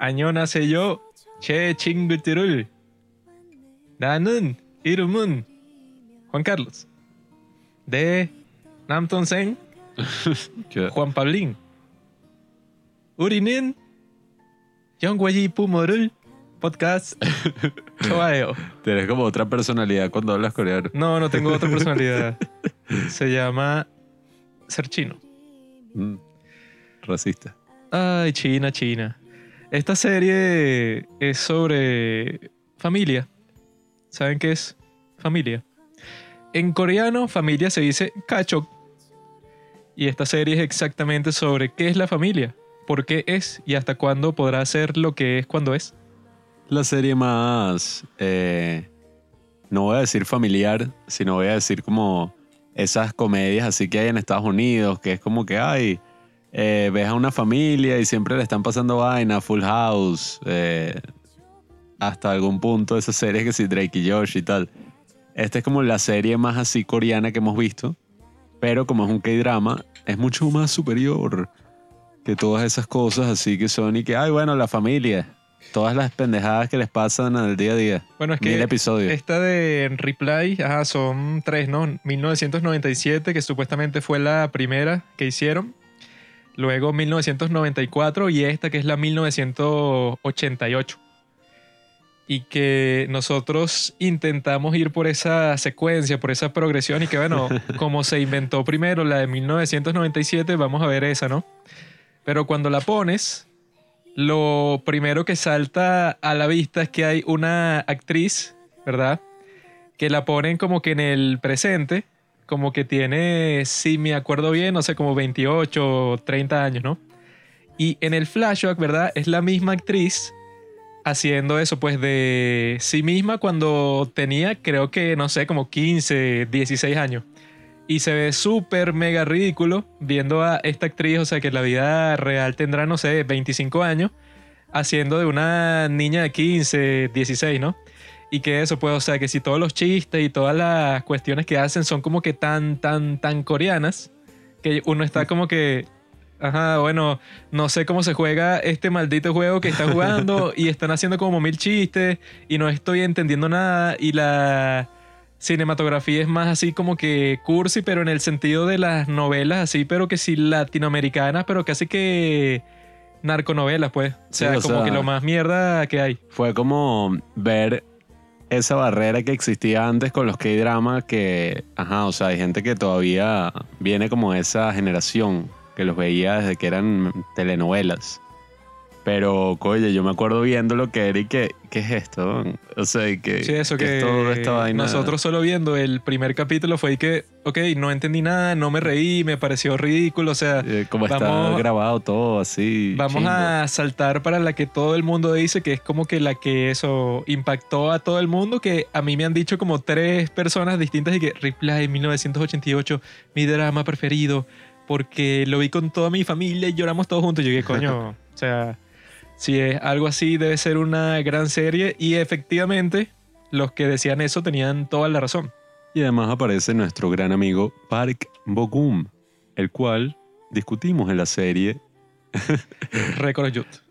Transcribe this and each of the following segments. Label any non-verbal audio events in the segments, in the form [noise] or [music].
안녕하세요. 제 친구들을 나는 이름은 Juan Carlos. 내 남동생 [laughs] ¿Qué? Juan Pablín. 우리는 영과지 부모를 podcast [laughs] 좋아해요. Tienes como otra personalidad cuando hablas coreano. No, no tengo otra personalidad. [laughs] Se llama ser chino. Mm. Racista. Ay, China, China. Esta serie es sobre familia. ¿Saben qué es familia? En coreano, familia se dice kachok. Y esta serie es exactamente sobre qué es la familia, por qué es y hasta cuándo podrá ser lo que es cuando es. La serie más, eh, no voy a decir familiar, sino voy a decir como esas comedias así que hay en Estados Unidos, que es como que, ay, eh, ves a una familia y siempre le están pasando vaina, Full House, eh, hasta algún punto esas series que sí, Drake y Josh y tal. Esta es como la serie más así coreana que hemos visto, pero como es un K-drama, es mucho más superior que todas esas cosas así que son y que, ay, bueno, la familia. Todas las pendejadas que les pasan el día a día. Bueno, es Mil que episodios. esta de Reply, ajá, son tres, ¿no? 1997, que supuestamente fue la primera que hicieron. Luego 1994 y esta que es la 1988. Y que nosotros intentamos ir por esa secuencia, por esa progresión y que bueno, [laughs] como se inventó primero la de 1997, vamos a ver esa, ¿no? Pero cuando la pones, lo primero que salta a la vista es que hay una actriz, ¿verdad? Que la ponen como que en el presente, como que tiene, si me acuerdo bien, no sé, como 28 o 30 años, ¿no? Y en el flashback, ¿verdad? Es la misma actriz haciendo eso, pues de sí misma cuando tenía, creo que, no sé, como 15, 16 años. Y se ve súper mega ridículo viendo a esta actriz, o sea que en la vida real tendrá, no sé, 25 años, haciendo de una niña de 15, 16, ¿no? Y que eso, pues, o sea, que si todos los chistes y todas las cuestiones que hacen son como que tan, tan, tan coreanas, que uno está como que, ajá, bueno, no sé cómo se juega este maldito juego que están jugando [laughs] y están haciendo como mil chistes y no estoy entendiendo nada y la cinematografía es más así como que cursi, pero en el sentido de las novelas así, pero que sí latinoamericanas, pero casi que narconovelas, pues. O Sí, sea, o como sea- que lo más mierda que hay. Fue como ver esa barrera que existía antes con los K-drama que, ajá, o sea, hay gente que todavía viene como esa generación que los veía desde que eran telenovelas. Pero, oye, yo me acuerdo viendo lo que era y que, ¿qué es esto? O sea, y que, Sí, eso que que es toda esta vaina. nosotros solo viendo el primer capítulo fue que, ok, no entendí nada, no me reí, me pareció ridículo, o sea, eh, como está vamos- grabado todo así. Vamos a saltar para la que todo el mundo dice que es como que la que eso impactó a todo el mundo, que a mí me han dicho como tres personas distintas y que Reply 1988, mi drama preferido, porque lo vi con toda mi familia y lloramos todos juntos. Yo dije, coño, [laughs] o sea, si es algo así debe ser una gran serie y efectivamente los que decían eso tenían toda la razón. Y además aparece nuestro gran amigo Park Bogum, el cual discutimos en la serie. [laughs] Record Youth.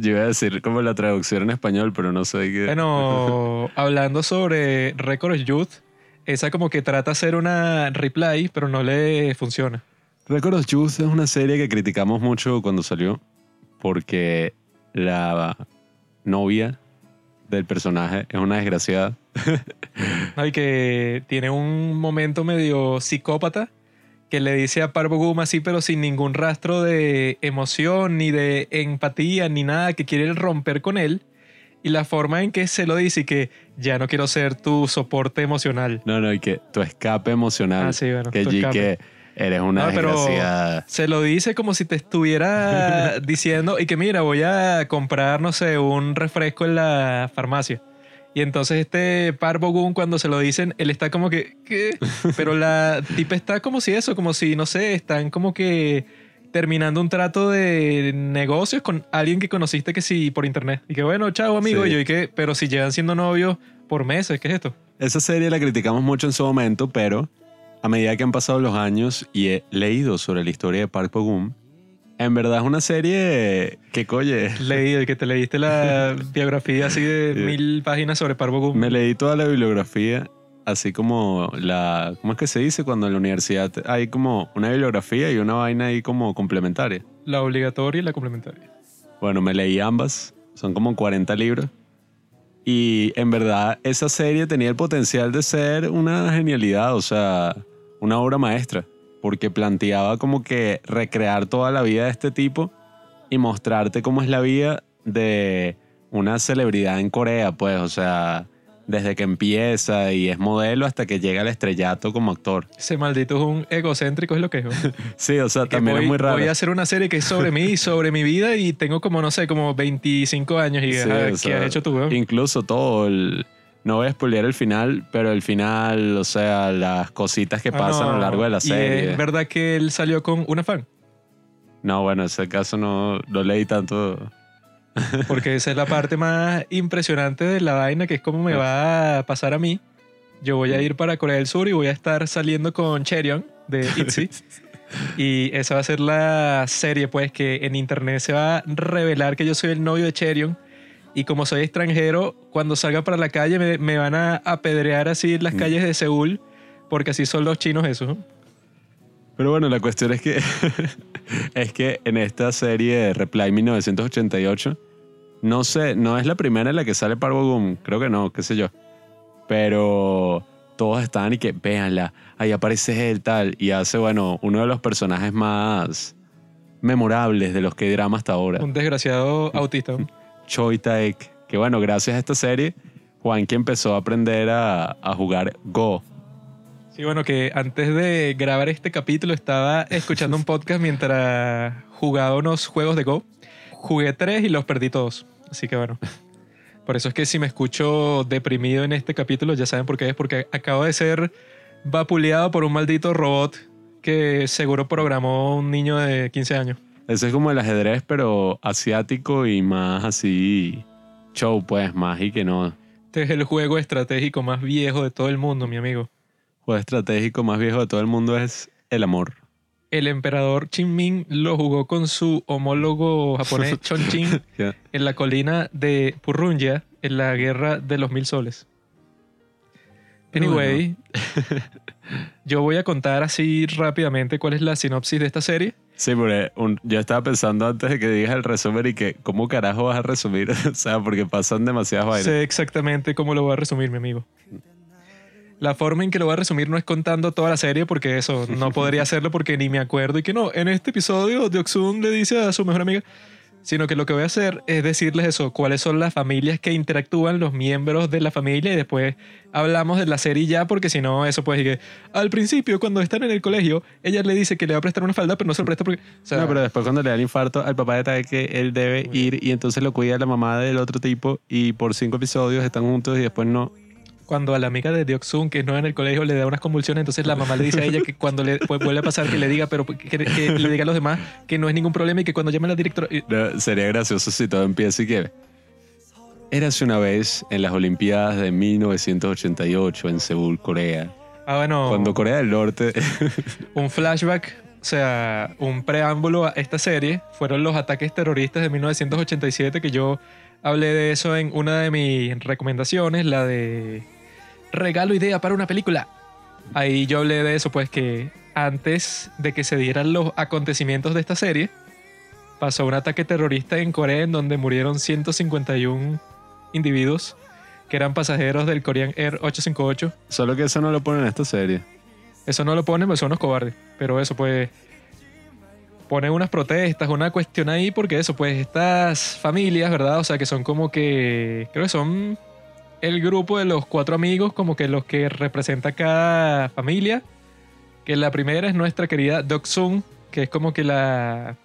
Yo iba a decir como la traducción en español, pero no sé qué. Bueno, [laughs] hablando sobre Record Youth, esa como que trata de hacer una reply, pero no le funciona. Record Youth es una serie que criticamos mucho cuando salió, porque la novia del personaje es una desgraciada. [laughs] ¿no? Y que tiene un momento medio psicópata que le dice a Parvo Guma así, pero sin ningún rastro de emoción, ni de empatía, ni nada, que quiere romper con él. Y la forma en que se lo dice y que ya no quiero ser tu soporte emocional. No, no, y que tu escape emocional. Ah, sí, bueno, que tu allí escape. que eres una No, desgraciada. Se lo dice como si te estuviera [laughs] diciendo y que mira, voy a comprar, no sé, un refresco en la farmacia. Y entonces este Parvo Gun cuando se lo dicen, él está como que, ¿qué? [laughs] Pero la tipa está como si eso, como si, no sé, están como que terminando un trato de negocios con alguien que conociste que sí por internet. Y que bueno, chao amigo. Sí. Y yo y que, pero si llevan siendo novios por meses, ¿qué es esto? Esa serie la criticamos mucho en su momento, pero a medida que han pasado los años y he leído sobre la historia de Park Bo-gum, En verdad es una serie que, coye, [laughs] Leí, que te leíste la [laughs] biografía así de mil páginas sobre Parvo Gum. me leí toda la bibliografía, así como la... ¿Cómo es que se dice? Cuando en la universidad hay como una bibliografía y una vaina ahí como complementaria. La obligatoria y la complementaria. Bueno, me leí ambas, son como 40 libros. Y en verdad esa serie tenía el potencial de ser una genialidad, o sea, una obra maestra, porque planteaba como que recrear toda la vida de este tipo y mostrarte cómo es la vida de una celebridad en Corea, pues, o sea, desde que empieza y es modelo hasta que llega al estrellato como actor. Ese maldito es un egocéntrico, es lo que es. [laughs] Sí, o sea, Que también voy, es muy raro. Voy a hacer una serie que es sobre mí, sobre mi vida y tengo como, no sé, como 25 años y Sí, ajá, o ¿qué sea, has hecho tú? Incluso todo el... No voy a spoilear el final, pero el final, o sea, las cositas que Ah, pasan a no, lo largo de la y serie. es verdad que él salió con una fan, No, bueno, ese caso no lo leí tanto. [laughs] porque esa es la parte más impresionante de la vaina, que es como me va a pasar a mí. Yo voy a ir para Corea del Sur y voy a estar saliendo con Cheryong de [laughs] ITZY. Y esa va a ser la serie, pues, que en internet se va a revelar que yo soy el novio de Cheryong. Y como soy extranjero, cuando salga para la calle me, me van a apedrear así en las Mm. calles de Seúl, porque así son los chinos esos. Pero bueno, la cuestión es que [laughs] es que en esta serie de Reply 1988 no sé, no es la primera en la que sale Parvo Gum, creo que no, qué sé yo. Pero todos estaban y que véanla, ahí aparece él tal y hace bueno, uno de los personajes más memorables de los que drama hasta ahora. Un desgraciado autista. [laughs] ¿no? Choi Taek, que bueno, gracias a esta serie Juanqui empezó a aprender a, a jugar Go. Sí, bueno, que antes de grabar este capítulo estaba escuchando un [laughs] podcast mientras jugaba unos juegos de Go. Jugué tres y los perdí todos. Así que bueno. Por eso es que si me escucho deprimido en este capítulo, ya saben por qué es, porque acabo de ser vapuleado por un maldito robot que seguro programó un niño de 15 años. Ese es como el ajedrez, pero asiático y más así show, pues, más y que no. Este es el juego estratégico más viejo de todo el mundo, mi amigo. Juego estratégico más viejo de todo el mundo es el amor. El emperador Chinmin lo jugó con su homólogo japonés [laughs] Chongqing Ya. en la colina de Purrunya en la guerra de los mil soles. Anyway, [laughs] yo voy a contar así rápidamente cuál es la sinopsis de esta serie. Sí, porque un- yo estaba pensando antes de que digas el resumen y que, ¿cómo carajo vas a resumir? [laughs] o sea, porque pasan demasiadas vainas. Sé exactamente cómo lo voy a resumir, mi amigo. La forma en que lo voy a resumir no es contando toda la serie, porque eso no podría hacerlo porque ni me acuerdo. Y que no, en este episodio Deoxun le dice a su mejor amiga, sino que lo que voy a hacer es decirles eso, cuáles son las familias que interactúan, los miembros de la familia, y después hablamos de la serie ya, porque si no, eso pues, que al principio, cuando están en el colegio, ella le dice que le va a prestar una falda, pero no se lo presta porque. O sea, no, pero después cuando le da el infarto al papá de Tae que él debe ir y entonces lo cuida la mamá del otro tipo y por cinco episodios están juntos y después no. Cuando a la amiga de Deoxun, que no en el colegio, le da unas convulsiones, entonces la mamá le dice a ella que cuando le pues, vuelve a pasar, que le diga, pero que, que le diga a los demás que no es ningún problema y que cuando llame a la directora. No, sería gracioso si todo empieza y que... Érase una vez en las Olimpiadas de 1988 en Seúl, Corea. Ah, bueno, Cuando Corea del Norte... [laughs] un flashback, o sea, un preámbulo a esta serie, fueron los ataques terroristas de 1987, que yo hablé de eso en una de mis recomendaciones, la de regalo idea para una película. Ahí yo hablé de eso, pues que antes de que se dieran los acontecimientos de esta serie, pasó un ataque terrorista en Corea en donde murieron 151 individuos que eran pasajeros del Korean Air 858. Solo que eso no lo ponen en esta serie. Eso no lo ponen, pues son unos cobardes. Pero eso, pues. Ponen unas protestas, una cuestión ahí, porque eso, pues, estas familias, ¿verdad? O sea, que son como que. Creo que son el grupo de los cuatro amigos, como que los que representa cada familia. Que la primera es nuestra querida Doksung, que es como que la.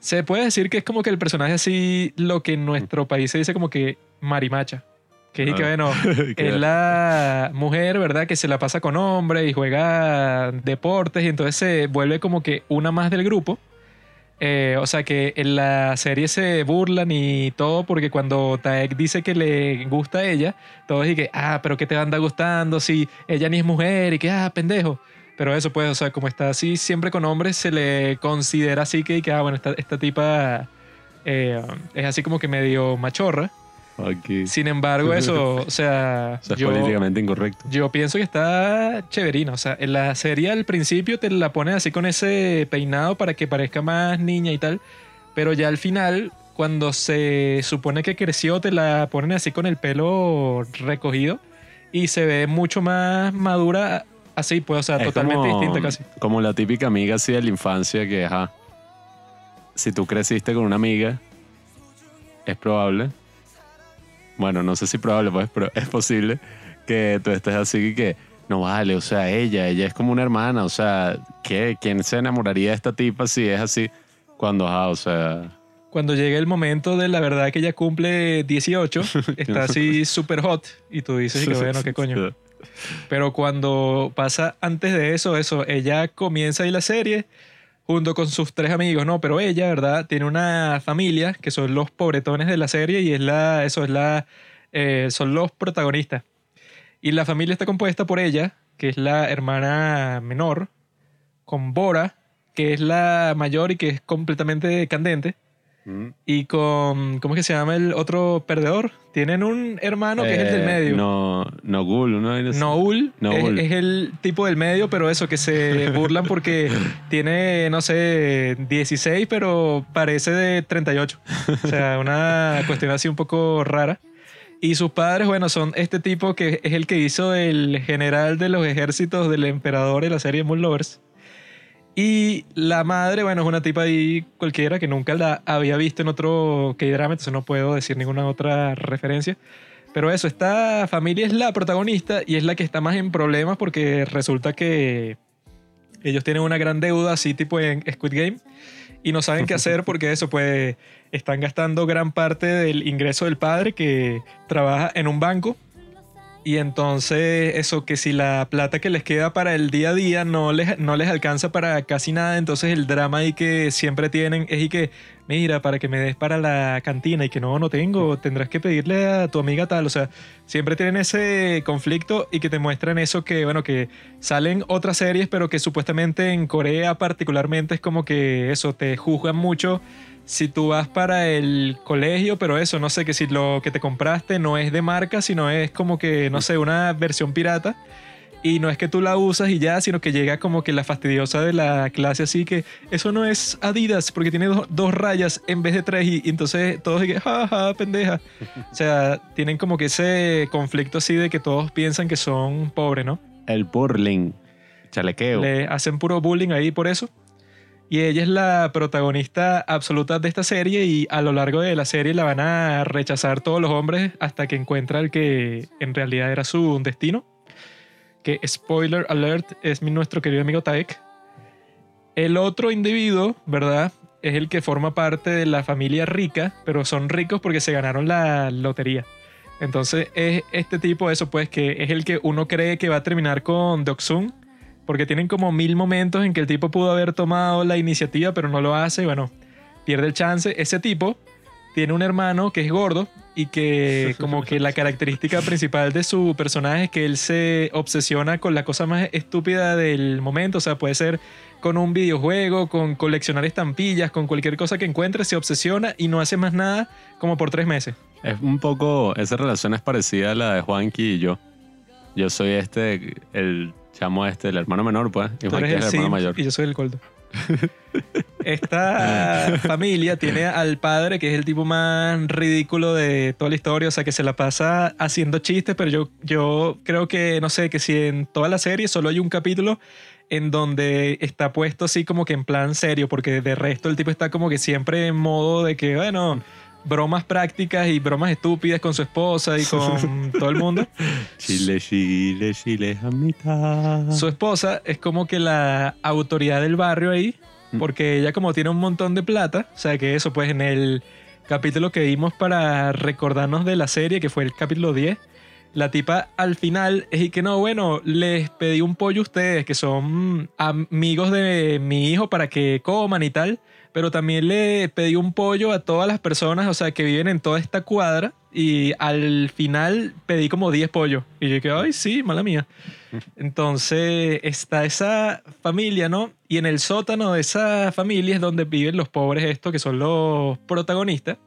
Se puede decir que es como que el personaje así, lo que en nuestro país se dice como que marimacha. Que es y que, Ah. bueno, [laughs] Que- es la mujer, ¿verdad? Que se la pasa con hombres y juega deportes y entonces se vuelve como que una más del grupo. Eh, o sea que en la serie se burlan y todo porque cuando Taek dice que le gusta a ella, todos dicen que, ah, pero ¿qué te anda gustando si ella ni es mujer y que, ah, pendejo. Pero eso, pues, o sea, como está así siempre con hombres, se le considera así que, que ah, bueno, esta, esta tipa eh, es así como que medio machorra. Sin embargo, eso, [laughs] o sea, es yo, políticamente incorrecto. yo pienso que está chéverina. O sea, en la serie al principio te la ponen así con ese peinado para que parezca más niña y tal. Pero ya al final, cuando se supone que creció, te la ponen así con el pelo recogido y se ve mucho más madura así, pues, o sea, Es totalmente como- distinta casi. Como la típica amiga así de la infancia que, ajá, si tú creciste con una amiga, es probable, bueno, no sé si probable, pues, pero es posible que tú estés así que, no vale, o sea, ella, ella es como una hermana, o sea, ¿qué? ¿Quién se enamoraría de esta tipa si es así? Cuando, ajá, o sea, Cuando llegue el momento de la verdad que ella cumple 18, [laughs] está así súper hot y tú dices, y que bueno, qué coño. [laughs] Pero cuando pasa antes de eso, eso, ella comienza ahí la serie junto con sus tres amigos, ¿no? Pero ella, ¿verdad? Tiene una familia que son los pobretones de la serie y es la, eso es la, eh, son los protagonistas. Y la familia está compuesta por ella, que es la hermana menor, con Bora, que es la mayor y que es completamente candente, Mm. y con, ¿cómo es que se llama el otro perdedor? Tienen un hermano que es el del Eh, medio. No, no Gul, ¿no? Noul, Noul. Es, es el tipo del medio, pero eso, que se [laughs] burlan porque tiene, no sé, 16, pero parece de 38. O sea, [laughs] una cuestión así un poco rara. Y sus padres, bueno, son este tipo que es el que hizo el general de los ejércitos del emperador de la serie Moon Lovers. Y la madre, bueno, es una tipa ahí cualquiera que nunca la había visto en otro K-drama, entonces no puedo decir ninguna otra referencia. Pero eso, esta familia es la protagonista y es la que está más en problemas porque resulta que ellos tienen una gran deuda, así tipo en Squid Game, y no saben qué hacer porque eso, pues están gastando gran parte del ingreso del padre que trabaja en un banco. Y entonces eso, que si la plata que les queda para el día a día no les, no les alcanza para casi nada, entonces el drama ahí que siempre tienen es y que, mira, para que me des para la cantina y que no, no tengo, tendrás que pedirle a tu amiga tal, o sea, siempre tienen ese conflicto y que te muestran eso que, bueno, que salen otras series, pero que supuestamente en Corea particularmente es como que eso, te juzgan mucho si tú vas para el colegio, pero eso, no sé, que si lo que te compraste no es de marca, sino es como que, no sé, una versión pirata. Y no es que tú la usas y ya, sino que llega como que la fastidiosa de la clase así que eso no es Adidas porque tiene do- dos rayas en vez de tres y, y entonces todos dicen, jaja, pendeja. O sea, [laughs] tienen como que ese conflicto así de que todos piensan que son pobres, ¿no? El burling, chalequeo. Le hacen puro bullying ahí por eso. Y ella es la protagonista absoluta de esta serie y a lo largo de la serie la van a rechazar todos los hombres hasta que encuentra el que en realidad era su destino. Que spoiler alert es nuestro querido amigo Taek. El otro individuo, ¿verdad? Es el que forma parte de la familia rica, pero son ricos porque se ganaron la lotería. Entonces es este tipo, eso pues, que es el que uno cree que va a terminar con Doksun, porque tienen como mil momentos en que el tipo pudo haber tomado la iniciativa, pero no lo hace, y bueno, pierde el chance. Ese tipo tiene un hermano que es gordo y que [laughs] como que la característica principal de su personaje es que él se obsesiona con la cosa más estúpida del momento, o sea, puede ser con un videojuego, con coleccionar estampillas, con cualquier cosa que encuentre, se obsesiona y no hace más nada como por tres meses. Es un poco, esa relación es parecida a la de Juanqui y yo. Yo soy este, el chamo este, el hermano menor, pues. Y Tú eres es el el hermano Sim mayor. y yo soy el Coldo. [laughs] Esta familia tiene al padre que es el tipo más ridículo de toda la historia, o sea que se la pasa haciendo chistes, pero yo, yo creo que, no sé, que si en toda la serie solo hay un capítulo en donde está puesto así como que en plan serio, porque de resto el tipo está como que siempre en modo de que, bueno, bromas prácticas y bromas estúpidas con su esposa y con [laughs] todo el mundo. Chile, Chile, Chile, a mitad. Su esposa es como que la autoridad del barrio ahí, porque ella como tiene un montón de plata, o sea que eso pues en el capítulo que vimos para recordarnos de la serie, que fue el capítulo 10, La tipa al final es y que no, bueno, les pedí un pollo a ustedes que son amigos de mi hijo para que coman y tal, pero también le pedí un pollo a todas las personas, o sea, que viven en toda esta cuadra y al final pedí como 10 pollos. Y yo dije, ay, sí, mala mía. [laughs] Entonces está esa familia, ¿no? Y en el sótano de esa familia es donde viven los pobres estos, que son los protagonistas.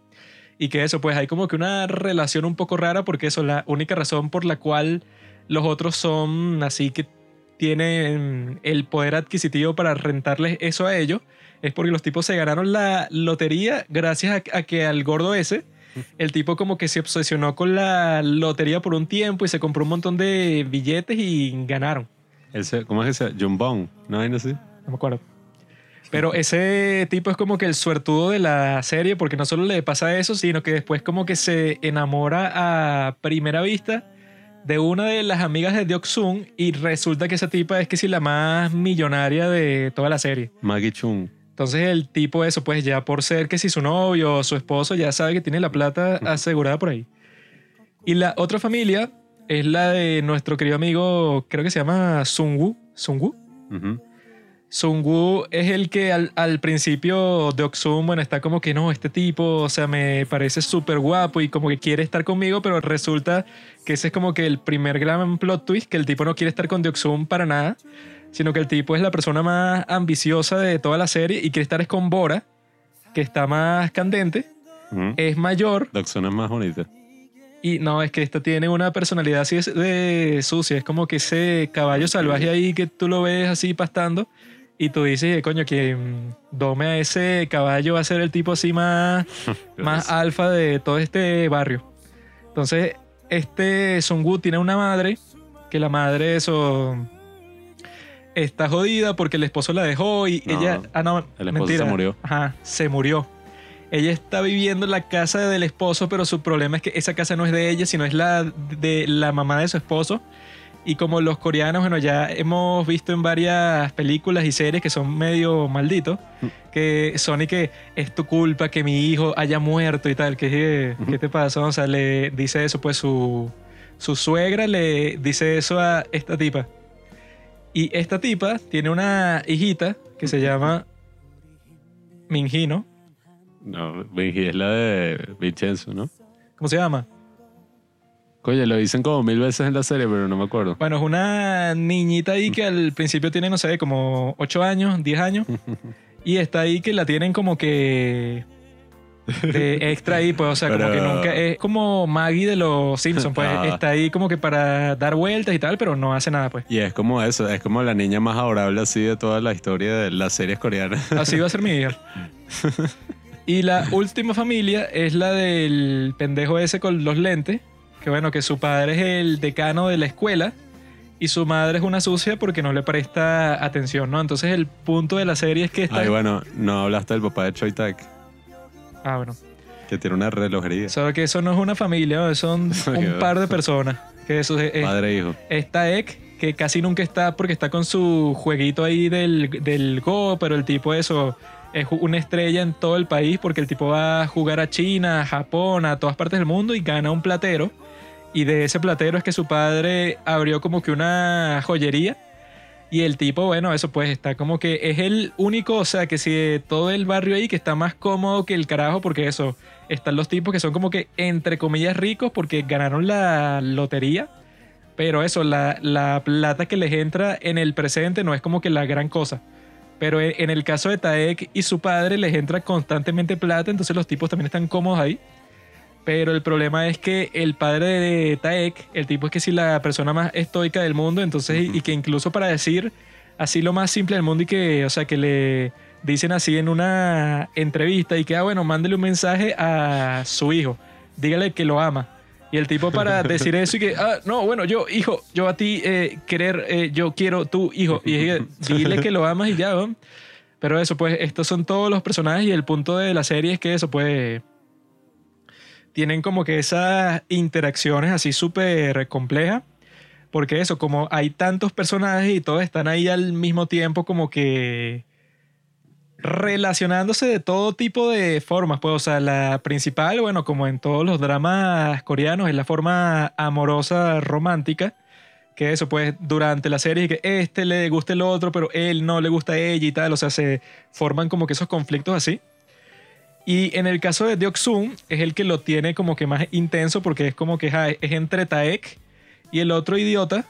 Y que eso, pues hay como que una relación un poco rara porque eso, la única razón por la cual los otros son así que tienen el poder adquisitivo para rentarles eso a ellos es porque los tipos se ganaron la lotería gracias a, que al gordo ese, el tipo como que se obsesionó con la lotería por un tiempo y se compró un montón de billetes y ganaron. Ese, ¿Cómo es ese? Jumbong, ¿no hay así? No me acuerdo. Pero ese tipo es como que el suertudo de la serie, porque no solo le pasa eso, sino que después como que se enamora a primera vista de una de las amigas de Deok-sun y resulta que esa tipa es que sí la más millonaria de toda la serie. Maggie Chung. Entonces el tipo eso, pues ya por ser que si su novio o su esposo ya sabe que tiene la plata asegurada por ahí. Y la otra familia es la de nuestro querido amigo, creo que se llama Sungwoo. ¿Sungwoo? Sungu es el que al, principio de Oxum, bueno, está como que no, este tipo, o sea, me parece súper guapo y como que quiere estar conmigo, pero resulta que ese es como que el primer gran plot twist, que el tipo no quiere estar con Deoxum para nada, sino que el tipo es la persona más ambiciosa de toda la serie y quiere estar es con Bora, que está más candente, es mayor. Deoxum es más bonita. Y no, es que esta tiene una personalidad así de sucia, es como que ese caballo salvaje ahí que tú lo ves así pastando y tú dices, coño, que mm, dome a ese caballo va a ser el tipo así más, [laughs] más alfa de todo este barrio. Entonces, este Sungu tiene una madre, que la madre eso está jodida porque el esposo la dejó y ella... Ah, no, el esposo se murió. Ajá, se murió. Ella está viviendo en la casa del esposo, pero su problema es que esa casa no es de ella, sino es la de la mamá de su esposo. Y como los coreanos, bueno, ya hemos visto en varias películas y series que son medio malditos, mm. que son y que es tu culpa que mi hijo haya muerto y tal, que ¿qué te pasa? O sea, le dice eso, pues su, su suegra le dice eso a esta tipa. Y esta tipa tiene una hijita que se llama Minji, ¿no? No, Minji es la de Vincenzo, ¿no? ¿Cómo se llama? Oye, lo dicen como mil veces en la serie, pero no me acuerdo. Bueno, es una niñita ahí que al principio tiene, no sé, como 8 años, 10 años. [laughs] y está ahí que la tienen como que de extra ahí, pues, o sea, como que nunca es como Maggie de los Simpsons, pues ah. está ahí como que para dar vueltas y tal, pero no hace nada, pues. Y es como eso, es como la niña más adorable así de toda la historia de las series coreanas. [laughs] Así va a ser mi hija. y la última familia es la del pendejo ese con los lentes, que bueno, que su padre es el decano de la escuela y su madre es una sucia porque no le presta atención, ¿no? Entonces el punto de la serie es que está... Ay, bueno, no hablaste del papá de Choi Tak. Ah, bueno. Que tiene una relojería. Solo que eso no es una familia, son [laughs] un par de personas. Que eso es, Padre e hijo. Está Ek, que casi nunca está porque está con su jueguito ahí del, del Go, pero el tipo eso es una estrella en todo el país porque el tipo va a jugar a China, a Japón, a todas partes del mundo y gana un platero y de ese platero es que su padre abrió como que una joyería. Y el tipo, bueno, eso pues está como que es el único, o sea, que si todo el barrio ahí que está más cómodo que el carajo, porque eso, están los tipos que son como que entre comillas ricos porque ganaron la lotería. Pero eso, la, la plata que les entra en el presente no es como que la gran cosa. Pero en el caso de Taek y su padre les entra constantemente plata, entonces los tipos también están cómodos ahí. Pero el problema es que el padre de Taek, el tipo es que sí la persona más estoica del mundo, entonces, y que incluso para decir así lo más simple del mundo y que, o sea, que le dicen así en una entrevista y que, ah, bueno, mándele un mensaje a su hijo, dígale que lo ama. Y el tipo para decir eso y que, ah, no, bueno, yo, hijo, yo a ti eh, querer, eh, yo quiero tu hijo. Y dile que lo amas y ya, ¿no? Pero eso, pues, estos son todos los personajes y el punto de la serie es que eso, pues tienen como que esas interacciones así súper complejas. Porque eso, como hay tantos personajes y todos están ahí al mismo tiempo, como que relacionándose de todo tipo de formas. Pues, o sea, la principal, bueno, como en todos los dramas coreanos, es la forma amorosa romántica. Que eso, pues, durante la serie, que este le gusta el otro, pero él no le gusta a ella y tal. O sea, se forman como que esos conflictos así. Y en el caso de Deoksun, es el que lo tiene como que más intenso porque es como que es entre Taek y el otro idiota,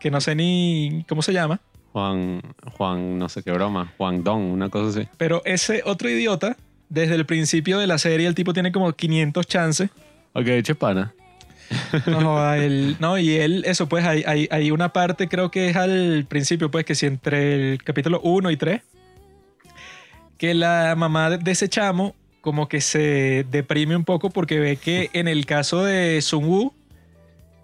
que no sé ni cómo se llama. Juan, Juan, no sé qué broma, Juan Dong, una cosa así. Pero ese otro idiota, desde el principio de la serie, el tipo tiene como 500 chances. Ok, eche pana. No, él- [laughs] no, y él, eso, pues hay, hay, hay una parte, creo que es al principio, pues que si entre el capítulo 1 y 3, que la mamá de ese chamo como que se deprime un poco porque ve que en el caso de Sun Woo,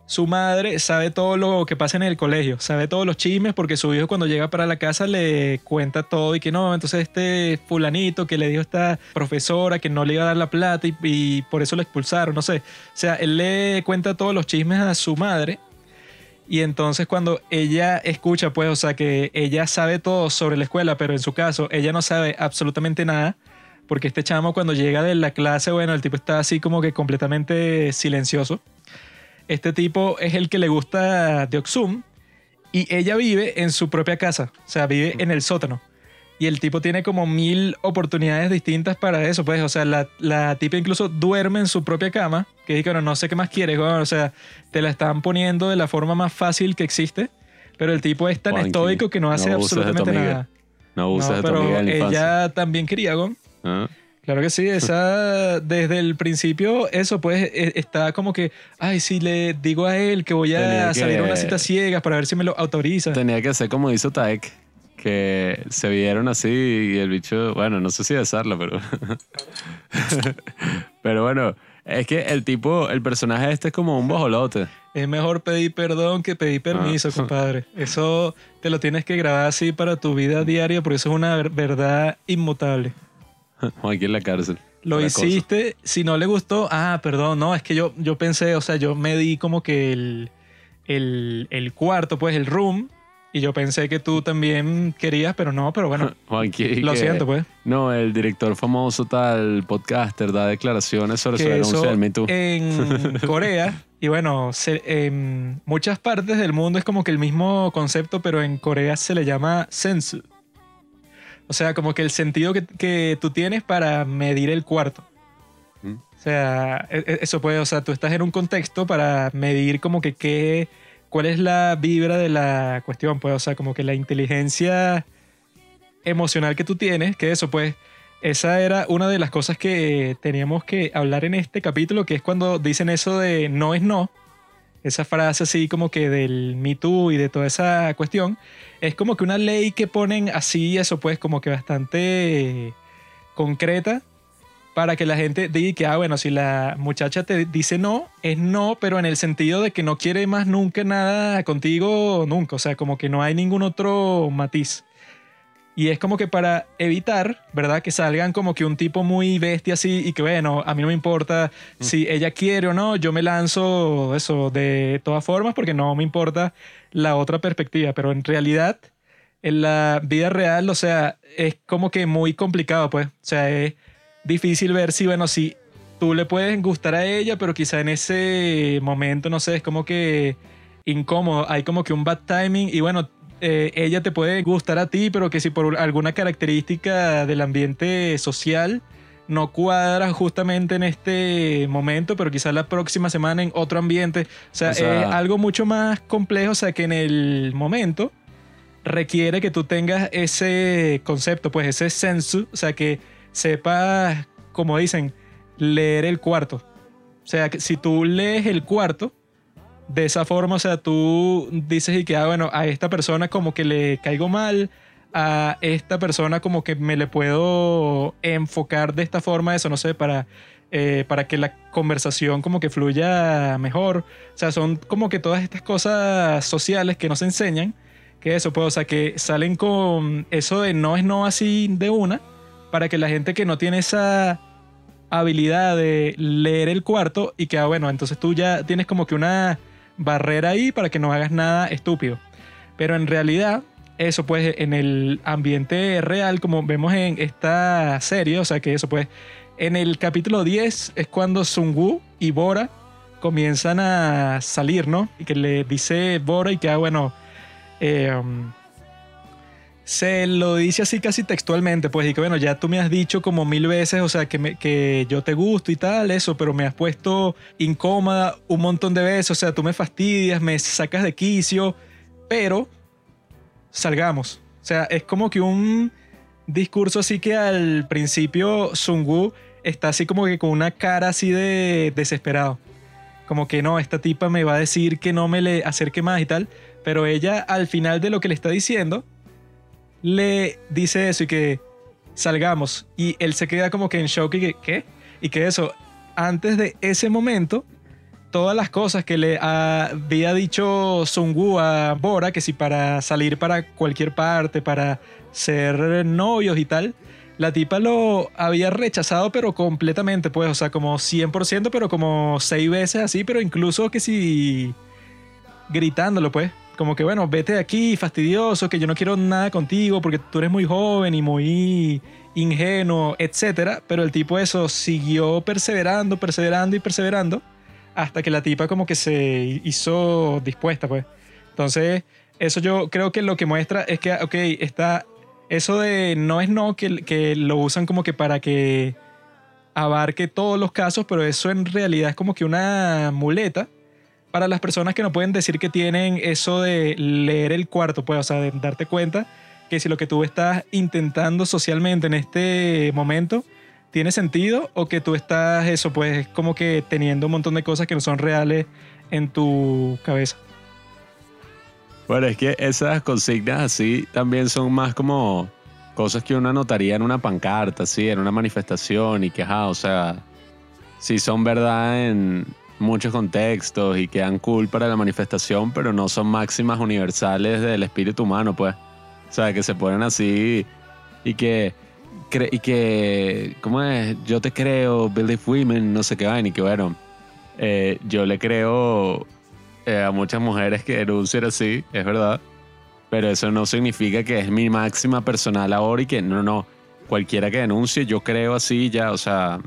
su madre sabe todo lo que pasa en el colegio, sabe todos los chismes porque su hijo cuando llega para la casa le cuenta todo y que no, entonces este fulanito que le dijo a esta profesora que no le iba a dar la plata y, y por eso lo expulsaron, no sé. O sea, él le cuenta todos los chismes a su madre y entonces cuando ella escucha, pues, o sea, que ella sabe todo sobre la escuela, pero en su caso ella no sabe absolutamente nada, porque este chamo cuando llega de la clase, bueno, el tipo está así como que completamente silencioso. Este tipo es el que le gusta Deoxum y ella vive en su propia casa, o sea, vive en el sótano. Y el tipo tiene como mil oportunidades distintas para eso, pues, o sea, la, la tipa incluso duerme en su propia cama, que dice, bueno, no sé qué más quieres, weón, o sea, te la están poniendo de la forma más fácil que existe, pero el tipo es tan Juanqui, estoico que no hace no absolutamente nada. No abuses No, de tu pero amiga ella también quería, weón. Ah, Claro que sí, esa [laughs] desde el principio, eso pues e- está como que, ay, si le digo a él que voy Tenía a que- salir a una cita ciegas para ver si me lo autoriza. Tenía que hacer como hizo Taek, que se vieron así y el bicho, bueno, no sé si besarla, pero... [laughs] pero bueno, es que el tipo, el personaje este es como un bojolote. Es mejor pedir perdón que pedir permiso, Ah. compadre. [laughs] Eso te lo tienes que grabar así para tu vida diaria porque eso es una ver- verdad inmutable. O [laughs] aquí en la cárcel. Lo cosa. hiciste, si no le gustó, ah, perdón, no, es que yo, yo pensé, o sea, yo me di como que el, el, el cuarto, pues el room, y yo pensé que tú también querías, pero no, pero bueno, [laughs] Juanqui, lo que- siento, pues. No, el director famoso tal, podcaster, da declaraciones sobre su que denuncia eso del Too. en [laughs] Corea y bueno, se- en muchas partes del mundo es como que el mismo concepto, pero en Corea se le llama sensu. O sea, como que el sentido que, que tú tienes para medir el cuarto. Mm. O sea, e- e- eso puede, o sea, tú estás en un contexto para medir como que qué, cuál es la vibra de la cuestión, pues, o sea, como que la inteligencia emocional que tú tienes, que eso, pues, esa era una de las cosas que teníamos que hablar en este capítulo, que es cuando dicen eso de no es no, esa frase así como que del Me Too y de toda esa cuestión, es como que una ley que ponen así, eso pues como que bastante concreta para que la gente diga que, ah, bueno, si la muchacha te dice no, es no, pero en el sentido de que no quiere más nunca nada contigo, nunca, o sea, como que no hay ningún otro matiz. Y es como que para evitar, ¿verdad? Que salgan como que un tipo muy bestia así y que, bueno, a mí no me importa si ella quiere o no, yo me lanzo eso de todas formas porque no me importa la otra perspectiva. Pero en realidad, en la vida real, o sea, es como que muy complicado, pues. O sea, es difícil ver si, bueno, si tú le puedes gustar a ella, pero quizá en ese momento, no sé, es como que incómodo. Hay como que un bad timing y bueno, eh, ella te puede gustar a ti, pero que si por alguna característica del ambiente social no cuadra justamente en este momento, pero quizás la próxima semana en otro ambiente. O sea, O sea- es algo mucho más complejo, o sea, que en el momento requiere que tú tengas ese concepto, pues ese sensu, o sea, que sepas, como dicen, leer el cuarto. O sea, que si tú lees el cuarto, de esa forma, o sea, tú dices y que, ah, bueno, a esta persona como que le caigo mal, a esta persona como que me le puedo enfocar de esta forma, eso, no sé, para, eh, para que la conversación como que fluya mejor. O sea, son como que todas estas cosas sociales que nos enseñan, que eso, pues, o sea, que salen con eso de no es no así de una, para que la gente que no tiene esa habilidad de leer el cuarto y que, ah, bueno, entonces tú ya tienes como que una barrera ahí para que no hagas nada estúpido. Pero en realidad, eso pues en el ambiente real, como vemos en esta serie, o sea que eso pues en el capítulo 10 es cuando Sungu y Bora comienzan a salir, ¿no? Y que le dice Bora y que, ah, bueno, eh, um, se lo dice así casi textualmente, pues, y que bueno, ya tú me has dicho como mil veces, o sea, que, que yo te gusto y tal, eso, pero me has puesto incómoda un montón de veces, o sea, tú me fastidias, me sacas de quicio, pero salgamos. O sea, es como que un discurso así que al principio Sungu está así como que con una cara así de desesperado. Como que no, esta tipa me va a decir que no me le acerque más y tal. Pero ella al final de lo que le está diciendo, le dice eso y que salgamos. Y él se queda como que en shock y que, ¿qué? Y que eso, antes de ese momento, todas las cosas que le había dicho Sungu a Bora, que si para salir para cualquier parte, para ser novios y tal, la tipa lo había rechazado, pero completamente, pues, o sea, como 100%, pero como seis veces así, pero incluso que si gritándolo, pues. Como que, bueno, vete de aquí, fastidioso, que yo no quiero nada contigo porque tú eres muy joven y muy ingenuo, etcétera. Pero el tipo eso siguió perseverando, perseverando y perseverando hasta que la tipa como que se hizo dispuesta, pues. Entonces, eso yo creo que lo que muestra es que, ok, está eso de no es no, que, que lo usan como que para que abarque todos los casos, pero eso en realidad es como que una muleta para las personas que no pueden decir que tienen eso de leer el cuarto, pues, o sea, de darte cuenta que si lo que tú estás intentando socialmente en este momento tiene sentido o que tú estás eso, pues, como que teniendo un montón de cosas que no son reales en tu cabeza. Bueno, es que esas consignas así también son más como cosas que uno anotaría en una pancarta, así, en una manifestación y que, ajá, o sea, sí son verdad en muchos contextos y quedan cool para la manifestación, pero no son máximas universales del espíritu humano, pues. O sea, que se ponen así y que, y que, ¿cómo es? Yo te creo, believe women, no sé qué vaina, y que bueno, eh, yo le creo eh, a muchas mujeres que denuncian así, es verdad. Pero eso no significa que es mi máxima personal ahora y que no, no, cualquiera que denuncie, yo creo así ya, o sea,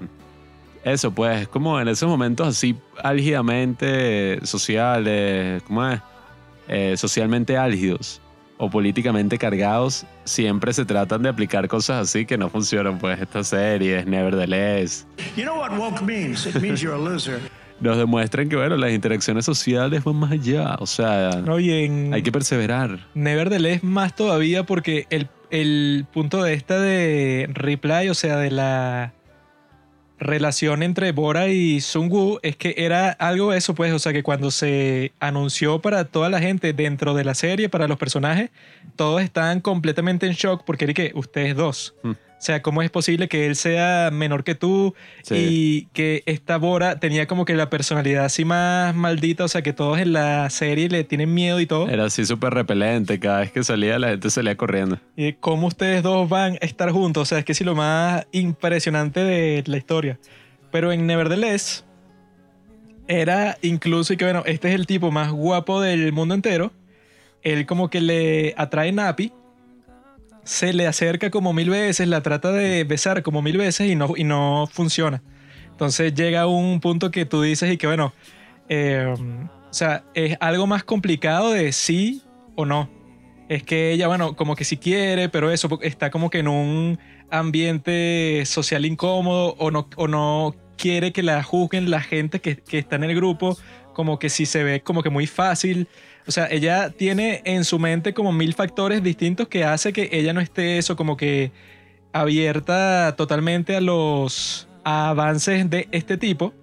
eso pues, es como en esos momentos así álgidamente sociales, ¿cómo es? Eh, socialmente álgidos o políticamente cargados, siempre se tratan de aplicar cosas así que no funcionan, pues estas series, Nevertheless, You know what woke means? It means you're a loser. [laughs] nos demuestran que, bueno, las interacciones sociales van más allá, o sea, ¿no? En hay que perseverar. Nevertheless más todavía porque el, el punto de esta de Reply, o sea, de la relación entre Bora y Sungu es que era algo eso, pues, o sea, que cuando se anunció para toda la gente dentro de la serie, para los personajes, todos estaban completamente en shock porque era ustedes dos. Hmm. O sea, ¿cómo es posible que él sea menor que tú Sí. y que esta Bora tenía como que la personalidad así más maldita, o sea, que todos en la serie le tienen miedo y todo? Era así súper repelente. Cada vez que salía, la gente salía corriendo. Y cómo ustedes dos van a estar juntos. O sea, es que sí lo más impresionante de la historia. Pero en Nevertheless era incluso y que bueno, este es el tipo más guapo del mundo entero. Él como que le atrae Napi. Se le acerca como mil veces, la trata de besar como mil veces y no, y no funciona. Entonces llega un punto que tú dices y que bueno, eh, o sea, es algo más complicado de sí o no es que ella, bueno, como que sí quiere, pero eso está como que en un ambiente social incómodo o no, o no quiere que la juzguen la gente que, que está en el grupo, como que si se ve como que muy fácil. O sea, ella tiene en su mente como mil factores distintos que hace que ella no esté eso como que abierta totalmente a los avances de este tipo.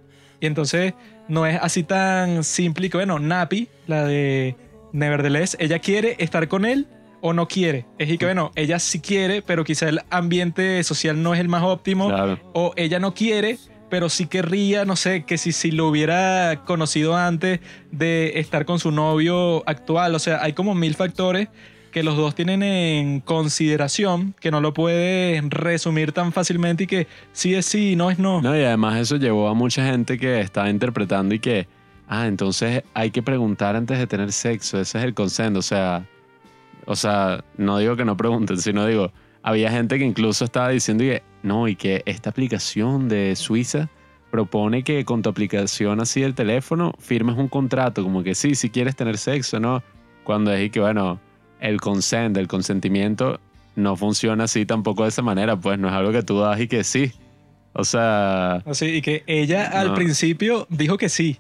Y entonces no es así tan simple que, bueno, Napi, la de Nevertheless, ella quiere estar con él o no quiere. Es y que, bueno, ella sí quiere, pero quizá el ambiente social no es el más óptimo. Claro. O ella no quiere, pero sí querría, no sé, que si, si lo hubiera conocido antes de estar con su novio actual. O sea, hay como mil factores que los dos tienen en consideración, que no lo puedes resumir tan fácilmente y que sí es sí, no es no. No, y además eso llevó a mucha gente que estaba interpretando y que, ah, entonces hay que preguntar antes de tener sexo, ese es el consent, o sea, o sea, no digo que no pregunten, sino digo, había gente que incluso estaba diciendo que, no, y que esta aplicación de Suiza propone que con tu aplicación así del teléfono firmes un contrato, como que sí, si quieres tener sexo, ¿no? Cuando es y que, bueno, el consent, el consentimiento no funciona así tampoco de esa manera, pues no es algo que tú das y que sí. O sea, Así, y que ella al No. principio dijo que sí.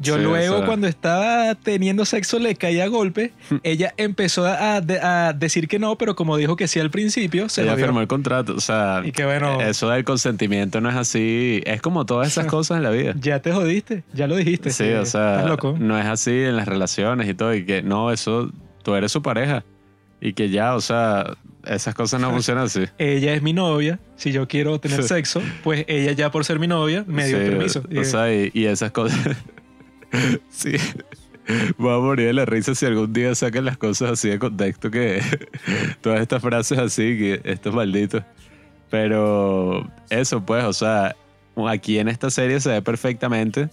Yo Sí, luego, cuando estaba teniendo sexo, le caía a golpe. ella empezó a, a decir que no, pero como dijo que sí al principio, se ella firmó el contrato, o sea, Y que bueno, eso del consentimiento no es así, es como todas esas [laughs] cosas en la vida. ya te jodiste, ya lo dijiste. Sí, o sea, Estás loco. no es así en las relaciones y todo, y que no, eso, tú eres su pareja. Y que ya, o sea, esas cosas no [laughs] funcionan así. Ella es mi novia. Si yo quiero tener sexo, pues ella ya por ser mi novia me dio Sí, permiso. O sea, y, y esas cosas. [laughs] sí. Voy a morir de la risa si algún día sacan las cosas así de contexto que [laughs] todas estas frases así, que estos malditos. Pero eso, pues, o sea, aquí en esta serie se ve perfectamente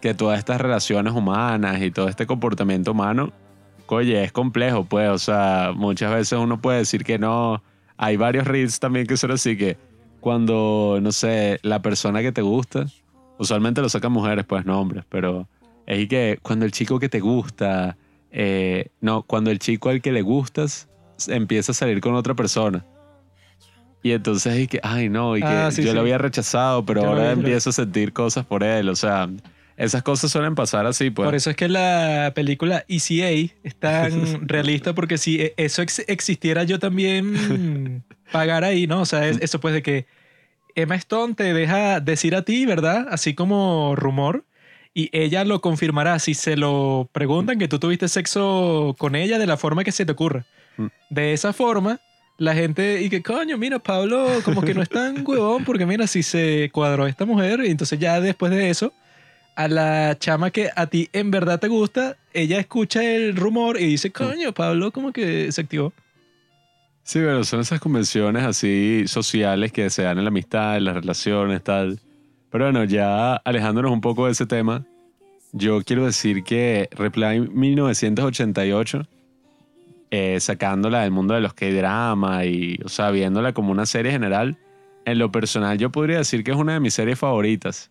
que todas estas relaciones humanas y todo este comportamiento humano, oye, es complejo, pues, o sea, muchas veces uno puede decir que no. Hay varios reels también que son así que cuando, no sé, la persona que te gusta, usualmente lo sacan mujeres, pues no hombres, pero es que cuando el chico que te gusta, eh, no, cuando el chico al que le gustas empieza a salir con otra persona. Y entonces es que, ay no, y que Ah, sí, yo sí. lo había rechazado, pero Ya ahora empiezo a sentir cosas por él. O sea, esas cosas suelen pasar así, pues. Por eso es que la película ECA es tan [laughs] realista, porque si e- eso ex- existiera, yo también [laughs] pagara ahí, ¿no? O sea, es- [laughs] eso pues de que Emma Stone te deja decir a ti, ¿verdad? Así como rumor, y ella lo confirmará si se lo preguntan que tú tuviste sexo con ella de la forma que se te ocurra. Mm. De esa forma, la gente, y que coño, mira, Pablo como que no es tan [laughs] huevón, porque mira, si se cuadró esta mujer, y entonces ya después de eso a la chama que a ti en verdad te gusta, ella escucha el rumor y dice, coño, Pablo como que se activó. Sí, pero son esas convenciones así sociales que se dan en la amistad, en las relaciones, tal. Bueno, ya alejándonos un poco de ese tema, yo quiero decir que Reply 1988, eh, sacándola del mundo de los K-drama y, o sea, viéndola como una serie general, en lo personal yo podría decir que es una de mis series favoritas.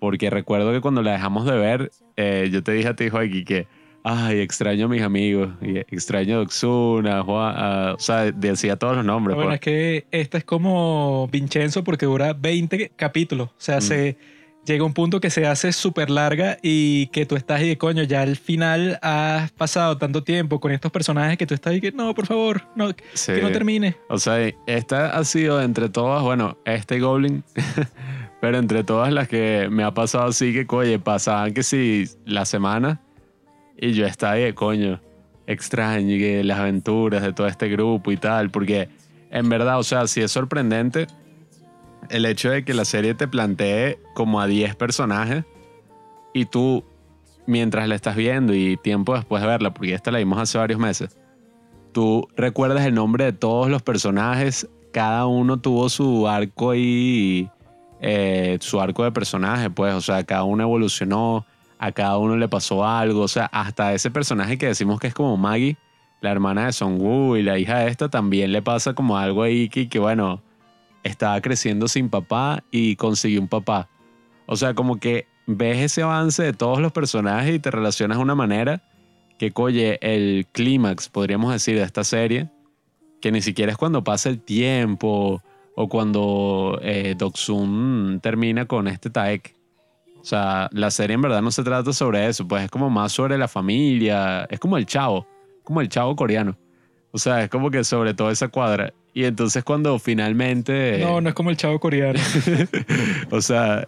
Porque recuerdo que cuando la dejamos de ver, eh, yo te dije a ti, Joaquín, que ay, extraño a mis amigos, y extraño a Doxuna, Juan, a- o sea, decía todos los nombres. bueno, pues. es que esta es como Vincenzo porque dura 20 capítulos. O sea, Mm. se llega un punto que se hace súper larga y que tú estás y de coño, ya al final has pasado tanto tiempo con estos personajes que tú estás y que no, por favor, no, Sí. que no termine. O sea, esta ha sido entre todas, bueno, este Goblin, [laughs] pero entre todas las que me ha pasado así que, oye, pasaban que si la semana y yo estaba ahí coño, extraño y las aventuras de todo este grupo y tal, porque en verdad, o sea, sí es sorprendente el hecho de que la serie te plantee como a 10 personajes y tú, mientras la estás viendo y tiempo después de verla, porque esta la vimos hace varios meses, tú recuerdas el nombre de todos los personajes, cada uno tuvo su arco ahí, eh, su arco de personaje, pues, o sea, cada uno evolucionó, a cada uno le pasó algo, o sea, hasta ese personaje que decimos que es como Maggie, la hermana de Song-woo y la hija de esta, también le pasa como algo ahí que, que, bueno, estaba creciendo sin papá y consiguió un papá. O sea, como que ves ese avance de todos los personajes y te relacionas de una manera que, coye, el clímax, podríamos decir, de esta serie, que ni siquiera es cuando pasa el tiempo o cuando eh, termina con este Taek. O sea, la serie en verdad no se trata sobre eso, pues es como más sobre la familia, es como el chavo, como el chavo coreano. O sea, es como que sobre todo esa cuadra. Y entonces cuando finalmente... No, no es como el chavo coreano. [laughs] o sea,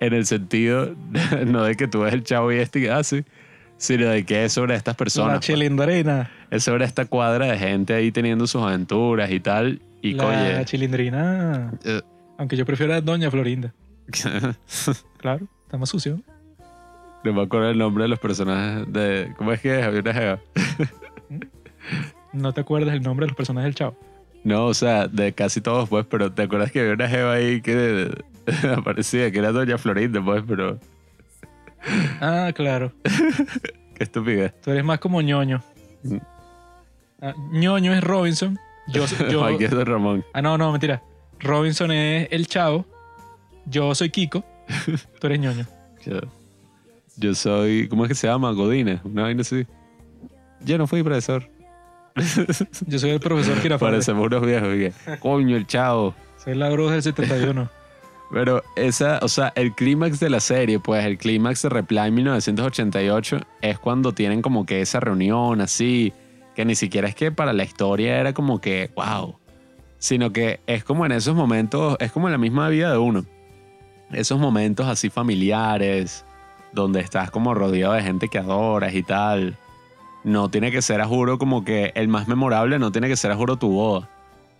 en el sentido, [laughs] no de que tú ves el chavo y este y así, sino de que es sobre estas personas. la pues. chilindrina. Es sobre esta cuadra de gente ahí teniendo sus aventuras y tal. Y la oye, chilindrina. eh, Aunque yo prefiero a Doña Florinda. [laughs] Claro, está más sucio. no me acuerdo el nombre de los personajes de... ¿Cómo es que es? Había una jeva. No te acuerdas el nombre de los personajes del chavo. No, o sea, de casi todos, pues, pero ¿te acuerdas que había una jeva ahí que [laughs] aparecía, que era Doña Florinda, pues, pero... Ah, claro. [laughs] Qué estupidez. Tú eres más como ñoño. Ah, ñoño es Robinson. Yo, yo, Aquí es de Ramón. ah, no, no, mentira. Robinson es el chavo. Yo soy Kiko. [laughs] Tú eres ñoño. Yo, yo soy, ¿cómo es que se llama? Godínez, una vaina así. Yo no fui profesor. Yo soy el profesor [laughs] Girafales. Parecemos unos viejos. que, Coño, el chavo. Soy la bruja del 71. [laughs] Pero esa, o sea, el clímax de la serie, pues el clímax de Reply 1988 es cuando tienen como que esa reunión así, que ni siquiera es que para la historia era como que, wow, sino que es como en esos momentos, es como en la misma vida de uno. Esos momentos así familiares, donde estás como rodeado de gente que adoras y tal. No tiene que ser, a juro, como que el más memorable no tiene que ser, a juro, tu boda.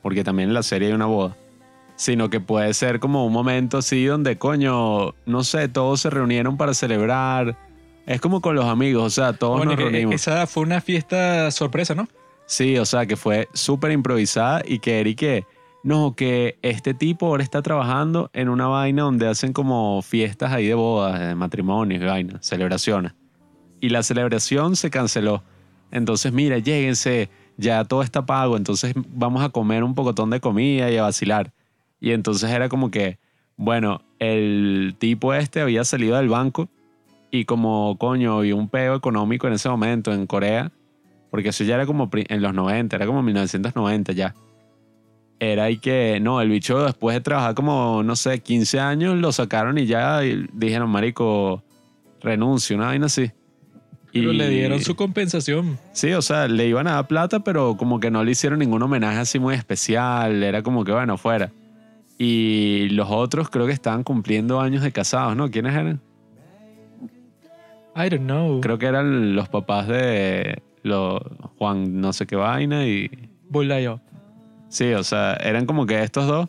Porque también en la serie hay una boda sino que puede ser como un momento así donde, coño, no sé, todos se reunieron para celebrar. Es como con los amigos, o sea, todos Bueno, nos reunimos. esa fue una fiesta sorpresa, ¿no? Sí, o sea, que fue súper improvisada y que Eric, no, que este tipo ahora está trabajando en una vaina donde hacen como fiestas ahí de bodas, de matrimonios vainas, celebraciones. Y la celebración se canceló. Entonces, mira, lléguense, ya todo está pago, entonces vamos a comer un pocotón de comida y a vacilar. Y entonces era como que, bueno, el tipo este había salido del banco y como, coño, había un peo económico en ese momento en Corea, porque eso ya era como en los 90, era como 1990 ya. Era y que, no, el bicho después de trabajar como, no sé, 15 años, lo sacaron y ya y dijeron, marico, renuncio, una vaina así. Pero Y- le dieron su compensación. Sí, o sea, le iban a dar plata, pero como que no le hicieron ningún homenaje así muy especial. Era como que, bueno, fuera. Y los otros creo que estaban cumpliendo años de casados, ¿no? ¿Quiénes eran? I don't know. Creo que eran los papás de los Juan no sé qué vaina y... Bolayo. Sí, o sea, eran como que estos dos.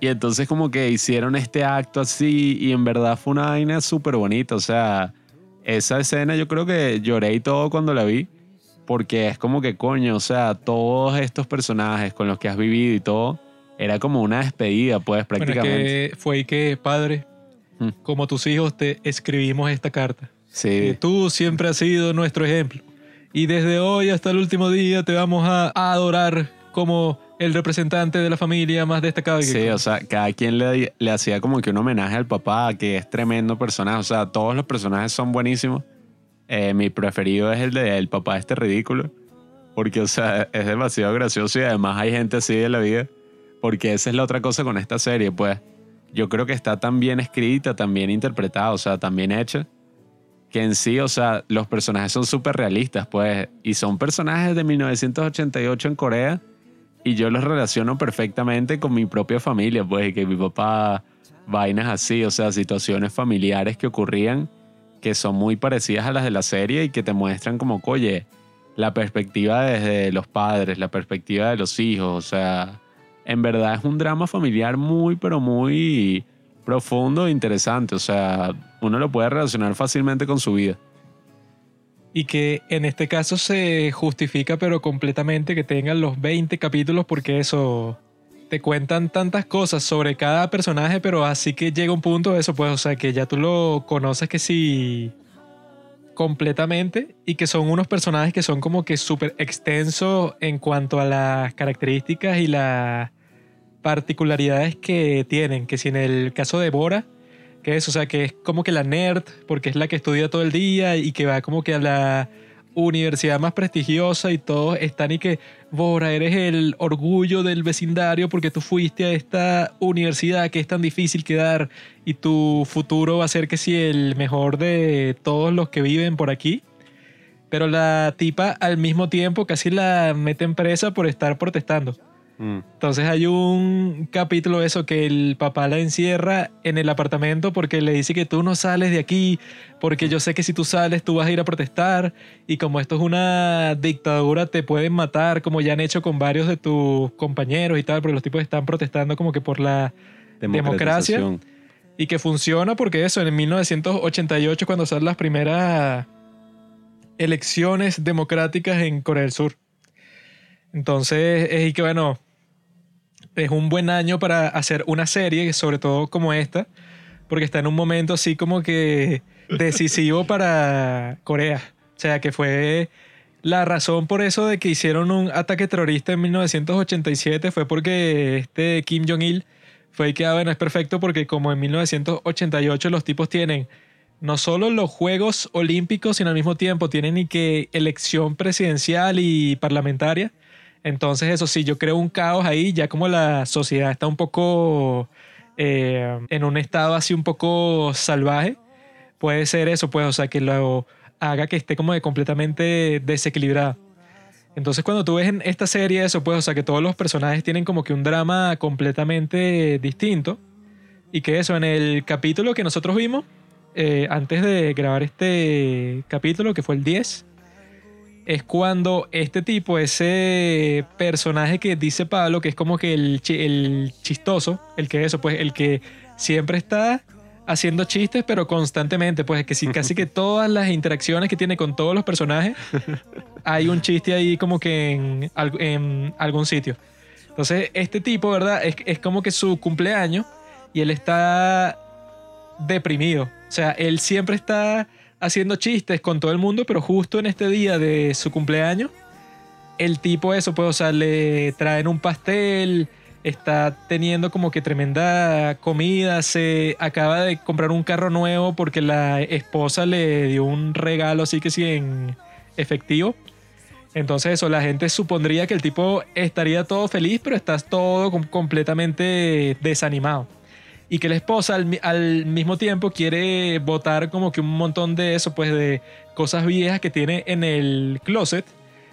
Y entonces como que hicieron este acto así y en verdad fue una vaina súper bonita. O sea, esa escena yo creo que lloré y todo cuando la vi. Porque es como que coño, o sea, todos estos personajes con los que has vivido y todo, era como una despedida, pues Bueno, es prácticamente. que fue ahí que, padre, Hmm. como tus hijos, te escribimos esta carta. Que Sí, tú siempre has sido nuestro ejemplo. Y desde hoy hasta el último día te vamos a adorar como el representante de la familia más destacado. Y que- sí, o sea, cada quien le, le hacía como que un homenaje al papá, que es tremendo personaje. O sea, todos los personajes son buenísimos. Eh, mi preferido es el de el papá este ridículo. Porque, o sea, es demasiado gracioso y además hay gente así de la vida. Porque esa es la otra cosa con esta serie, pues. Yo creo que está tan bien escrita, tan bien interpretada, o sea, tan bien hecha. Que en sí, o sea, los personajes son súper realistas, pues. Y son personajes de 1988 en Corea. Y yo los relaciono perfectamente con mi propia familia, pues. Que mi papá, vainas así, o sea, situaciones familiares que ocurrían que son muy parecidas a las de la serie y que te muestran como, oye, la perspectiva desde los padres, la perspectiva de los hijos, o sea, en verdad es un drama familiar muy, pero muy profundo e interesante, o sea, uno lo puede relacionar fácilmente con su vida. Y que en este caso se justifica, pero completamente que tengan los 20 capítulos, porque eso te cuentan tantas cosas sobre cada personaje, pero así que llega un punto de eso, pues, o sea, que ya tú lo conoces que sí completamente y que son unos personajes que son como que súper extensos en cuanto a las características y las particularidades que tienen, que si en el caso de Bora, que es, o sea, que es como que la nerd, porque es la que estudia todo el día y que va como que a la universidad más prestigiosa y todos están y que, Bora, eres el orgullo del vecindario porque tú fuiste a esta universidad que es tan difícil quedar y tu futuro va a ser que si el mejor de todos los que viven por aquí. Pero la tipa al mismo tiempo casi la mete en presa por estar protestando. Entonces hay un capítulo de eso que el papá la encierra en el apartamento porque le dice que tú no sales de aquí, porque yo sé que si tú sales tú vas a ir a protestar. Y como esto es una dictadura te pueden matar como ya han hecho con varios de tus compañeros y tal, porque los tipos están protestando como que por la democracia. Y que funciona porque eso, en 1988 cuando salen las primeras elecciones democráticas en Corea del Sur. Entonces, es y que bueno, es un buen año para hacer una serie, sobre todo como esta, porque está en un momento así como que decisivo [laughs] para Corea. O sea, que fue la razón por eso de que hicieron un ataque terrorista en 1987 fue porque este Kim Jong-il fue el que, ah, bueno, es perfecto porque como en 1988 los tipos tienen no solo los Juegos Olímpicos, sino al mismo tiempo tienen que elección presidencial y parlamentaria. Entonces, eso sí, yo creo un caos ahí, ya como la sociedad está un poco eh, en un estado así un poco salvaje, puede ser eso, pues, o sea, que lo haga que esté como de completamente desequilibrada. Entonces cuando tú ves en esta serie eso, pues, o sea, que todos los personajes tienen como que un drama completamente distinto y que eso, en el capítulo que nosotros vimos, eh, antes de grabar este capítulo, que fue el 10, es cuando este tipo, ese personaje que dice Pablo, que es como que el, el chistoso, el que eso, pues el que siempre está haciendo chistes, pero constantemente, pues es que sí, casi que [laughs] todas las interacciones que tiene con todos los personajes, hay un chiste ahí como que en, en algún sitio. Entonces, este tipo, ¿verdad? Es, es como que su cumpleaños y él está deprimido. O sea, él siempre está haciendo chistes con todo el mundo, pero justo en este día de su cumpleaños, el tipo eso, pues, o sea, le traen un pastel, está teniendo como que tremenda comida, se acaba de comprar un carro nuevo porque la esposa le dio un regalo así que sí en efectivo. Entonces eso, la gente supondría que el tipo estaría todo feliz, pero está todo completamente desanimado. Y que la esposa al, al mismo tiempo quiere botar como que un montón de eso, pues de cosas viejas que tiene en el closet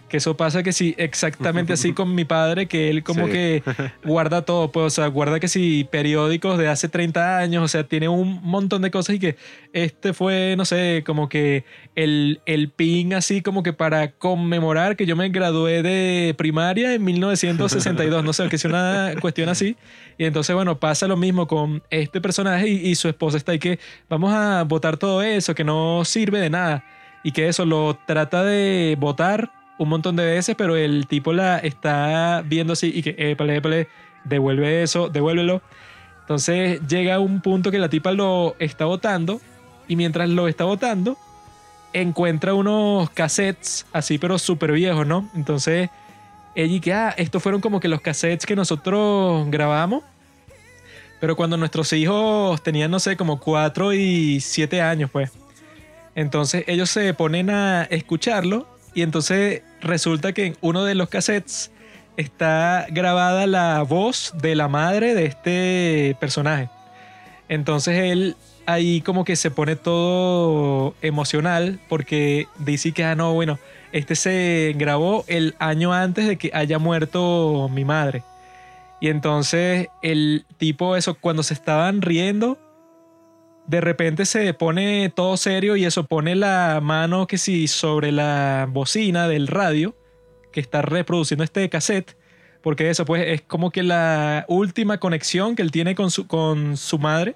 que eso pasa que sí, exactamente así [laughs] con mi padre, que él como que [laughs] guarda todo, pues, o sea, guarda que sí, periódicos de hace 30 años, o sea, tiene un montón de cosas y que este fue, no sé, como que el, el pin así como que para conmemorar que yo me gradué de primaria en 1962, no sé, que es una [laughs] cuestión así. Y entonces, bueno, pasa lo mismo con este personaje y, y su esposa está ahí que vamos a votar todo eso, que no sirve de nada. Y que eso lo trata de votar un montón de veces, pero el tipo la está viendo así y que, épale, épale, devuelve eso, devuélvelo. Entonces llega un punto que la tipa lo está botando y mientras lo está botando, encuentra unos cassettes así, pero súper viejos, ¿no? Entonces ella y ah, estos fueron como que los cassettes que nosotros grabamos. Pero cuando nuestros hijos tenían, no sé, como 4 y 7 años, pues. Entonces ellos se ponen a escucharlo y entonces resulta que en uno de los cassettes está grabada la voz de la madre de este personaje. Entonces él ahí como que se pone todo emocional porque dice que, ah, no, bueno, este se grabó el año antes de que haya muerto mi madre. Y entonces el tipo, eso, cuando se estaban riendo, de repente se pone todo serio y eso pone la mano que sí sobre la bocina del radio que está reproduciendo este cassette, porque eso pues es como que la última conexión que él tiene con su, con su madre,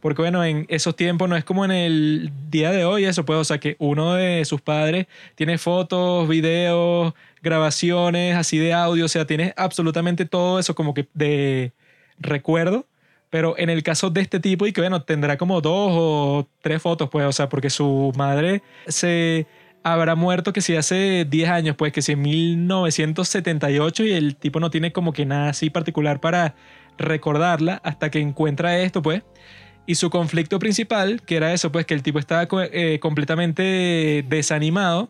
porque bueno, en esos tiempos no es como en el día de hoy eso pues, o sea que uno de sus padres tiene fotos, videos, grabaciones así de audio, o sea, tiene absolutamente todo eso como que de recuerdo pero en el caso de este tipo, y que bueno, tendrá como dos o tres fotos, pues, o sea, porque su madre se habrá muerto que si hace 10 años, pues, que si en 1978 y el tipo no tiene como que nada así particular para recordarla hasta que encuentra esto, pues. Y su conflicto principal, que era eso, pues, que el tipo estaba eh, completamente desanimado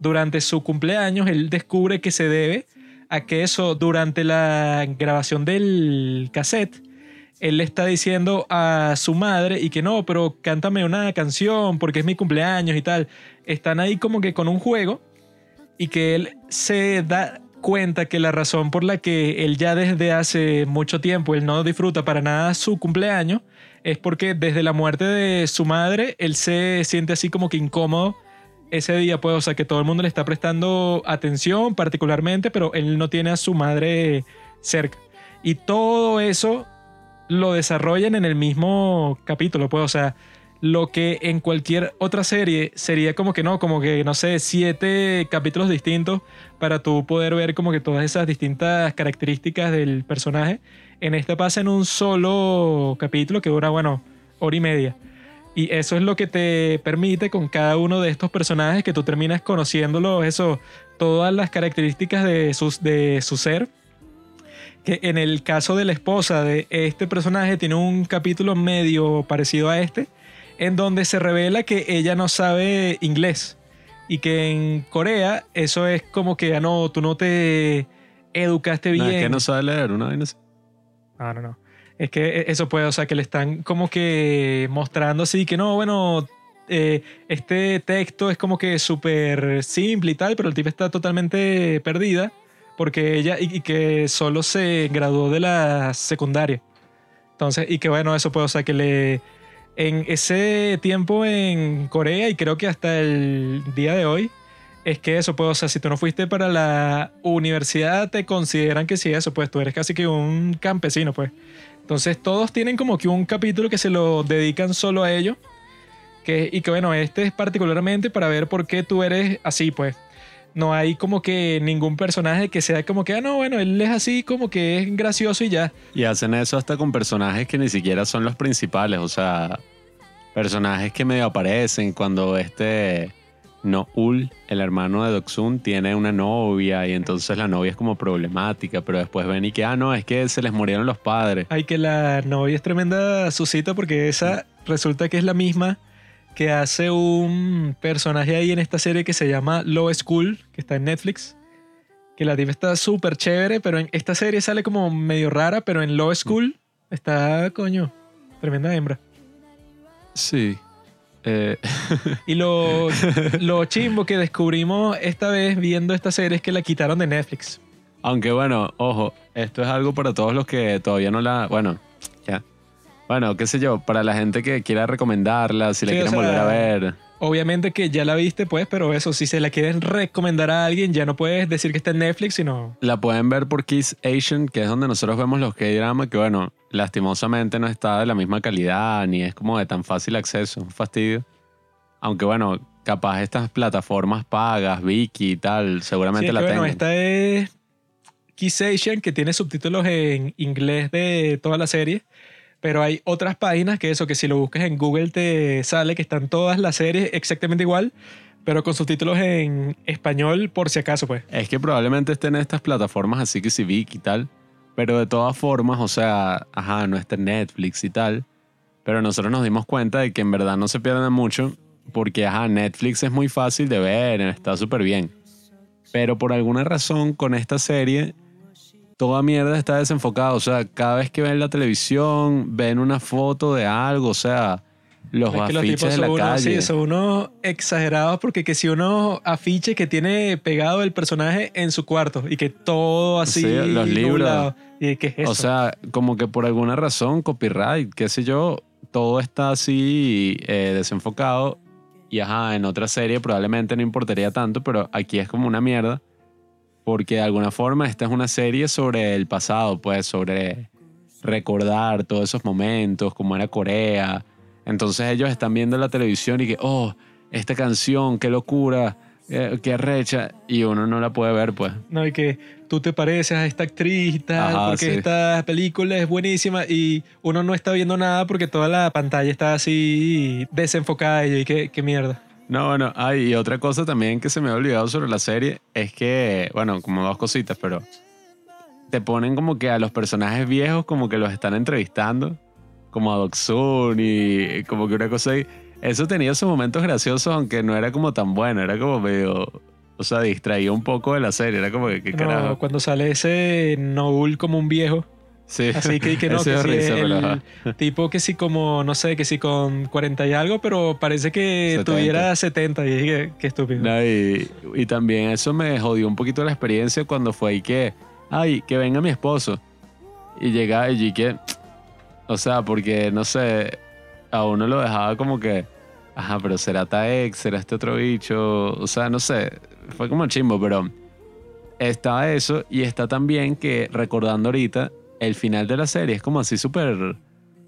durante su cumpleaños, él descubre que se debe a que eso durante la grabación del cassette, él le está diciendo a su madre y que no, pero cántame una canción porque es mi cumpleaños y tal. Están ahí como que con un juego y que él se da cuenta que la razón por la que él ya desde hace mucho tiempo él no disfruta para nada su cumpleaños es porque desde la muerte de su madre él se siente así como que incómodo ese día, pues, o sea, que todo el mundo le está prestando atención particularmente, pero él no tiene a su madre cerca. Y todo eso lo desarrollan en el mismo capítulo, pues, o sea, lo que en cualquier otra serie sería como que no, como que, no sé, siete capítulos distintos para tú poder ver como que todas esas distintas características del personaje. En este pasa en un solo capítulo que dura, bueno, hora y media. Y eso es lo que te permite con cada uno de estos personajes que tú terminas conociéndolo, eso, todas las características de, sus, de su ser. Que en el caso de la esposa de este personaje tiene un capítulo medio parecido a este, en donde se revela que ella no sabe inglés. Y que en Corea eso es como que, ah, no, tú no te educaste bien. No, es que no sabe leer, una vaina así. No, no, no. Es que eso puede, o sea, que le están como que mostrando así que no, bueno, eh, este texto es como que súper simple y tal, pero el tipo está totalmente perdida porque ella, y, que solo se graduó de la secundaria. Entonces, y que bueno, eso puede, o sea, que le. En ese tiempo en Corea, y creo que hasta el día de hoy, es que eso, pues, o sea, si tú no fuiste para la universidad, te consideran que sí, eso, pues tú eres casi que un campesino, pues. Entonces, todos tienen como que un capítulo que se lo dedican solo a ello. Que, y que bueno, este es particularmente para ver por qué tú eres así, pues. No hay como que ningún personaje que sea como que, ah, no, bueno, él es así como que es gracioso y ya. Y hacen eso hasta con personajes que ni siquiera son los principales, o sea, personajes que medio aparecen cuando este Noul, el hermano de Doksun, tiene una novia y entonces la novia es como problemática, pero después ven y que, ah, no, es que se les murieron los padres. Ay, que la novia es tremenda susita porque esa resulta que es la misma que hace un personaje ahí en esta serie que se llama Low School, que está en Netflix. Que la tipa está súper chévere, pero en esta serie sale como medio rara, pero en Low School está, coño, tremenda hembra. Sí. Eh, [laughs] Y lo, lo chimbo que descubrimos esta vez viendo esta serie es que la quitaron de Netflix. aunque bueno, ojo, esto es algo para todos los que todavía no la... Bueno. Bueno, qué sé yo, para la gente que quiera recomendarla, si la Sí, o quieren sea, volver a ver. Obviamente que ya la viste, pues, pero eso, si se la quieren recomendar a alguien, ya no puedes decir que está en Netflix, sino La pueden ver por Kiss Asian, que es donde nosotros vemos los K-drama, que bueno, lastimosamente no está de la misma calidad ni es como de tan fácil acceso, un fastidio. Aunque bueno, capaz estas plataformas pagas, Viki y tal, seguramente Sí, la que, bueno, tengan. esta es Kiss Asian, que tiene subtítulos en inglés de toda la serie. Pero hay otras páginas que eso, que si lo buscas en Google te sale que están todas las series exactamente igual, pero con subtítulos en español por si acaso, pues. Es que probablemente estén en estas plataformas así que sí, Viki y tal. Pero de todas formas, o sea, ajá, no está Netflix y tal. Pero nosotros nos dimos cuenta de que en verdad no se pierden mucho porque, ajá, Netflix es muy fácil de ver, está súper bien. Pero por alguna razón con esta serie, toda mierda está desenfocada. O sea, cada vez que ven la televisión, ven una foto de algo, o sea, los Es que los afiches tipos de son la unos, calle. sí, son unos exagerados porque que si uno afiche que tiene pegado el personaje en su cuarto y que todo así Sí, los libros. ¿Y qué es eso? O sea, como que por alguna razón, copyright, qué sé yo, todo está así eh, desenfocado. Y ajá, en otra serie probablemente no importaría tanto, pero aquí es como una mierda. Porque de alguna forma esta es una serie sobre el pasado, pues sobre recordar todos esos momentos, como era Corea. Entonces ellos están viendo la televisión y que, oh, esta canción, qué locura, eh, qué recha. Y uno no la puede ver, pues. No, y que tú te pareces a esta actriz y tal, Ajá, porque sí. esta película es buenísima y uno no está viendo nada porque toda la pantalla está así desenfocada y qué, qué mierda. No, bueno, hay y otra cosa también que se me ha olvidado sobre la serie es que, bueno, como dos cositas, pero te ponen como que a los personajes viejos como que los están entrevistando, como a Doksun y como que una cosa ahí. Eso tenía sus momentos graciosos, aunque no era como tan bueno, era como medio, o sea, distraía un poco de la serie, era como que, ¿qué No, carajo? cuando sale ese Noul como un viejo, Sí, así que, que [laughs] no, que sí, el tipo que sí como, no sé, que sí con 40 y algo, pero parece que 70. tuviera 70 y dije, qué estúpido. No, y, y también eso me jodió un poquito la experiencia cuando fue ahí que, ay, que venga mi esposo. Y llega y que, o sea, porque no sé, a uno lo dejaba como que, ajá, pero será Taex, será este otro bicho, o sea, no sé, fue como chimbo, pero estaba eso y está también que recordando ahorita el final de la serie es como así súper, o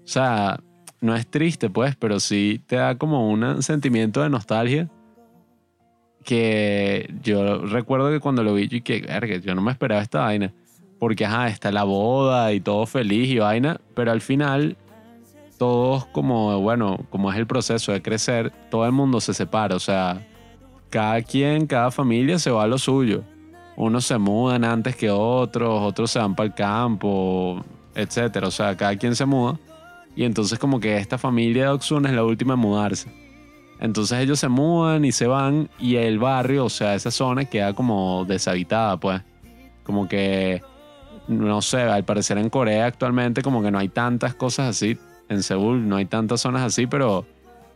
sea, no es triste pues, pero sí te da como un sentimiento de nostalgia que yo recuerdo que cuando lo vi, yo que verga, yo no me esperaba esta vaina. Porque, ajá, está la boda y todo feliz y vaina, pero al final todos como, bueno, como es el proceso de crecer, todo el mundo se separa, o sea, cada quien, cada familia se va a lo suyo. Unos se mudan antes que otros, otros se van para el campo, etcétera. O sea, cada quien se muda. Y entonces como que esta familia de Oxuna es la última en mudarse. Entonces ellos se mudan y se van y el barrio, o sea, esa zona queda como deshabitada, pues. Como que, no sé, al parecer en Corea actualmente como que no hay tantas cosas así. En Seúl no hay tantas zonas así, pero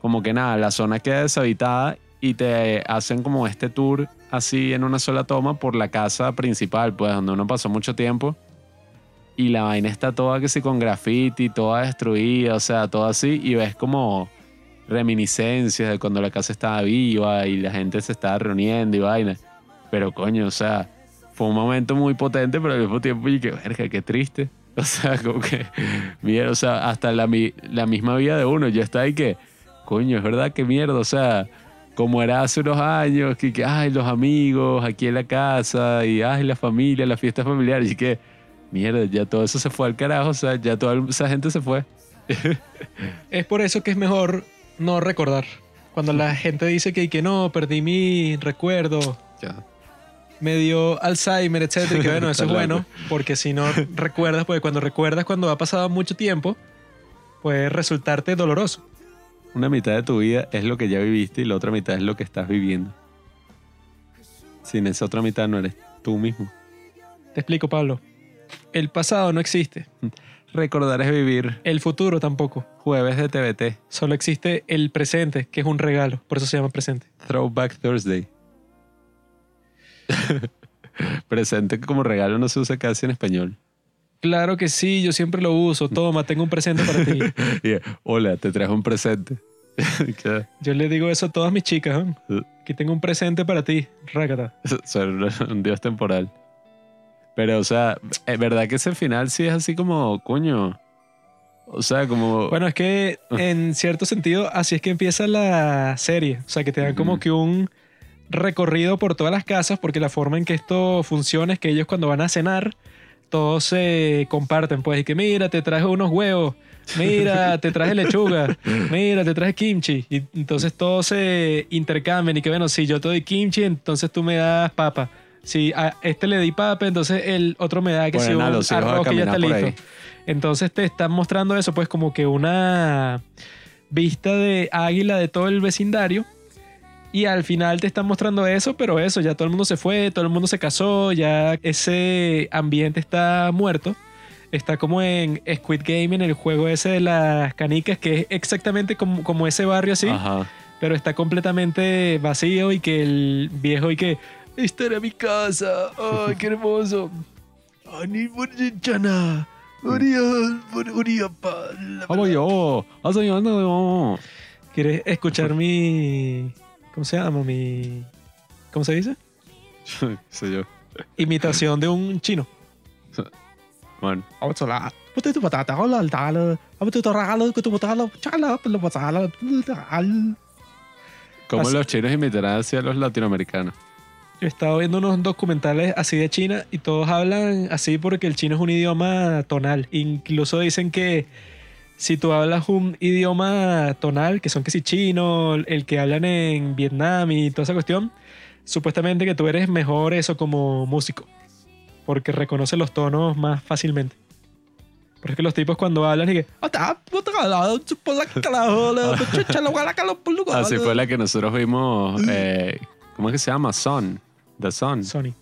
como que nada, la zona queda deshabitada y te hacen como este tour así en una sola toma por la casa principal, pues donde uno pasó mucho tiempo. Y la vaina está toda que sí con graffiti, toda destruida, o sea, todo así. Y ves como reminiscencias de cuando la casa estaba viva y la gente se estaba reuniendo y vaina. Pero coño, o sea, fue un momento muy potente, pero al mismo tiempo, y que verga, qué triste. [laughs] O sea, como que, mierda, o sea, hasta la, la misma vida de uno, yo estaba ahí que, coño, es verdad que mierda, o sea, como era hace unos años, que, que, ay, los amigos aquí en la casa, y ay, la familia, la fiesta familiar, y que, mierda, ya todo eso se fue al carajo, o sea, ya toda esa gente se fue. Es por eso que es mejor no recordar. Cuando la gente dice que, que no, perdí mi recuerdo, Ya. me dio Alzheimer, etcétera, y que bueno, [laughs] eso es bueno, porque si no recuerdas, porque cuando recuerdas cuando ha pasado mucho tiempo, puede resultarte doloroso. Una mitad de tu vida es lo que ya viviste y la otra mitad es lo que estás viviendo. Sin esa otra mitad no eres tú mismo. Te explico, Pablo. El pasado no existe, Recordar es vivir. el futuro tampoco. Jueves de TBT. Solo existe el presente, que es un regalo, por eso se llama presente. Throwback Thursday. [laughs] Presente como regalo no se usa casi en español. Claro que sí, yo siempre lo uso. Toma, tengo un presente para ti. [laughs] Hola, te trajo un presente. [laughs] ¿Qué? Yo le digo eso a todas mis chicas. ¿eh? Aquí tengo un presente para ti. Rácata. Soy un dios temporal. Pero, o sea, es verdad que ese final sí es así como, coño. O sea, como. Bueno, es que en cierto sentido así es que empieza la serie. O sea, que te dan como que un recorrido por todas las casas porque la forma en que esto funciona es que ellos cuando van a cenar todos se comparten. Pues y que mira, te traje unos huevos. Mira, te traje lechuga. [laughs] Mira, te traje kimchi. Y entonces todos se intercambian y que bueno, si yo te doy kimchi, entonces tú me das papa. Si a este le di papa, entonces el otro me da que si Ponen un arroz que ya está listo. ahí. Entonces te están mostrando eso, pues como que una vista de águila de todo el vecindario. Y al final te están mostrando eso, pero eso, ya todo el mundo se fue, todo el mundo se casó, ya ese ambiente está muerto. Está como en Squid Game, en el juego ese de las canicas, que es exactamente como, como ese barrio así, Ajá. pero está completamente vacío y que el viejo y que, esta era mi casa, ay, qué hermoso. Ani chana, Vamos yo. Haz yo, no, no. ¿Quieres escuchar mi... ¿Cómo se llama? Mi... ¿Cómo se dice? [laughs] Soy yo. Imitación de un chino. Bueno. ¿Cómo Así- los chinos imitarán hacia los latinoamericanos? Yo he estado viendo unos documentales así de China y todos hablan así porque el chino es un idioma tonal. Incluso dicen que si tú hablas un idioma tonal, que son que si chino, el que hablan en Vietnam y toda esa cuestión, supuestamente que tú eres mejor eso como músico. Porque reconoce los tonos más fácilmente. Pero es que los tipos cuando hablan y que... Así fue la que nosotros vimos. eh, ¿Cómo es que se llama? Son. The Son. Sony.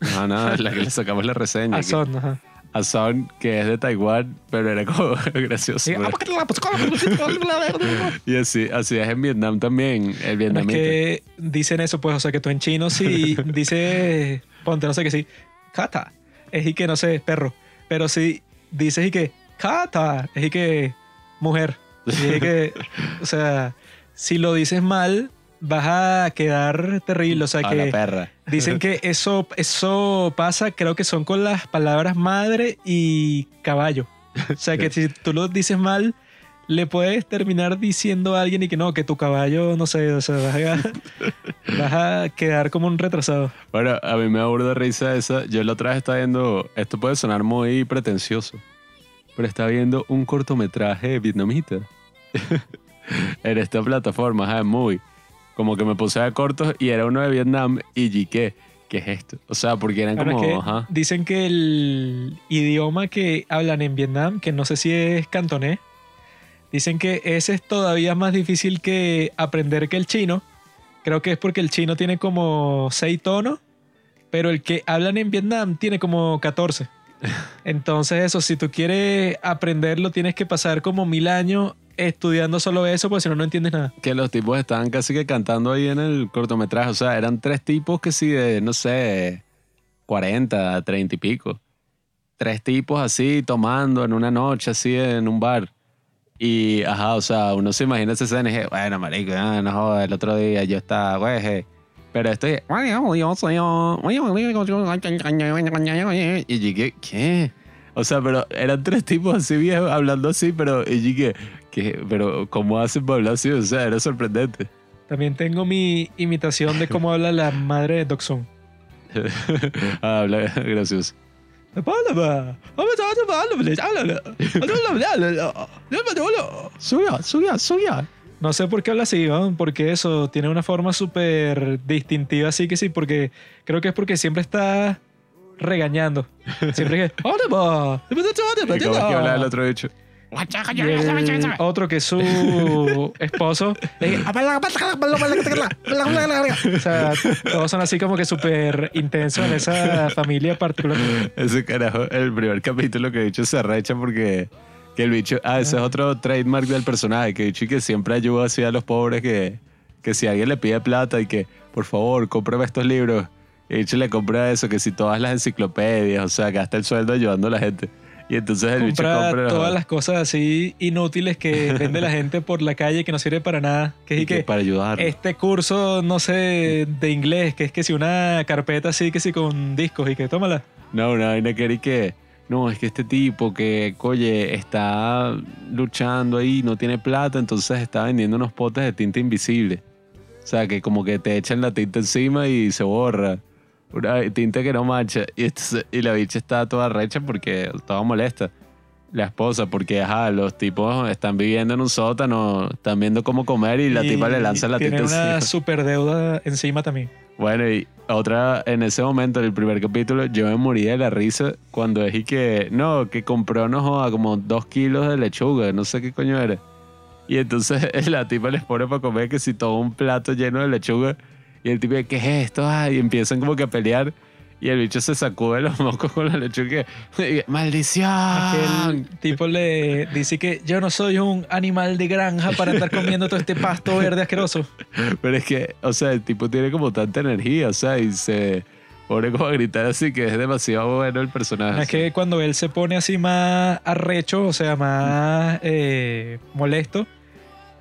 No, no, la que le sacamos la reseña. Ah, que- son, ajá. A Son, que es de Taiwán, pero era como [laughs] gracioso. Ah, [laughs] Y así, así es en Vietnam también, el Bueno, es vietnamita. que dicen eso, pues, o sea, que tú en chino si [laughs] dices, ponte, no sé qué sí, kata, es y que, no sé, perro. Pero si dices y que, kata, es y que, mujer. Y es que, o sea, si lo dices mal, vas a quedar terrible. O sea, A la que perra. [laughs] dicen que eso, eso pasa, creo que son con las palabras madre y caballo. O sea, que [laughs] si tú lo dices mal, le puedes terminar diciendo a alguien y que no, que tu caballo, no sé, o sea, vas a, [laughs] vas a quedar como un retrasado. Bueno, a mí me risa esa. Yo la otra vez estaba viendo. Esto puede sonar muy pretencioso. pero está viendo un cortometraje vietnamita en esta plataforma, ajá, muy. Como que me puse a cortos y era uno de Vietnam y ¿qué? ¿Qué es esto? O sea, porque eran Ahora como, es que ajá. dicen que el idioma que hablan en Vietnam, que no sé si es cantonés, dicen que ese es todavía más difícil que aprender que el chino. Creo que es porque el chino tiene como 6 tonos, pero el que hablan en Vietnam tiene como 14. [laughs] Entonces eso, si tú quieres aprenderlo, tienes que pasar como mil años estudiando solo eso, porque si no, no entiendes nada. que los tipos estaban casi que cantando ahí en el cortometraje. O sea, eran tres tipos que sí de, no sé, 40, 30 y pico. Tres tipos así tomando en una noche, así en un bar. Y, ajá, o sea, uno se imagina esa escena y dije, bueno, marico, ah, no jodas, el otro día yo estaba, güey. Pero estoy. Y llegué, ¿qué? O sea, pero eran tres tipos así viejos hablando así, pero y llegué, ¿qué? Pero, ¿cómo hacen para hablar así? O sea, era sorprendente. También tengo mi imitación de cómo habla la madre de Doxon. [laughs] ah, habla gracioso. [laughs] Suya, suya, suya. No sé por qué habla así, ¿no? porque eso tiene una forma súper distintiva, así que sí, porque creo que es porque siempre está regañando. Siempre que. [laughs] ¿Y cómo es que habla el otro bicho? Y el otro que es su [laughs] esposo. le- O sea, todos son así como que súper intensos en esa familia particular. Ese carajo, el primer capítulo que el bicho se arrecha porque que el bicho, ah, ese es otro trademark del personaje, que el bicho que siempre ayuda así a los pobres que, que si alguien le pide plata y que, por favor, cómprame estos libros, y el bicho le compra eso, que si todas las enciclopedias, o sea, gasta el sueldo ayudando a la gente. Y entonces el bicho Compra compra todas las cosas así inútiles que [laughs] vende la gente por la calle que no sirve para nada. Que es y que que para ayudar. este curso, no sé, de inglés, que es que si una carpeta así, que si con discos y que tómala. No, una vaina que era que, no, es que este tipo que, oye, está luchando ahí, no tiene plata, entonces está vendiendo unos potes de tinta invisible. O sea, que como que te echan la tinta encima y se borra. Una tinta que no mancha. Y, entonces- y la bicha está toda recha porque estaba molesta. La esposa, porque ajá, los tipos están viviendo en un sótano, están viendo cómo comer y la Y tipa le lanza la tiene tinta una encima. super deuda encima también. Bueno, y otra, en ese momento, en el primer capítulo, yo me moría de la risa cuando dije que, no, que compró, no joda, como dos kilos de lechuga, no sé qué coño era. Y entonces [laughs] la tipa les pone para comer que si todo un plato lleno de lechuga, y el tipo, ¿qué es esto? Ay, y empiezan como que a pelear, y el bicho se sacude los mocos con la lechuga ¡maldición! Aquel tipo le dice que yo no soy un animal de granja para estar comiendo todo este pasto verde asqueroso. Pero es que, o sea, el tipo tiene como tanta energía, o sea, y se pone como a gritar así que es demasiado bueno el personaje. Es que cuando él se pone así más arrecho, o sea, más eh, molesto,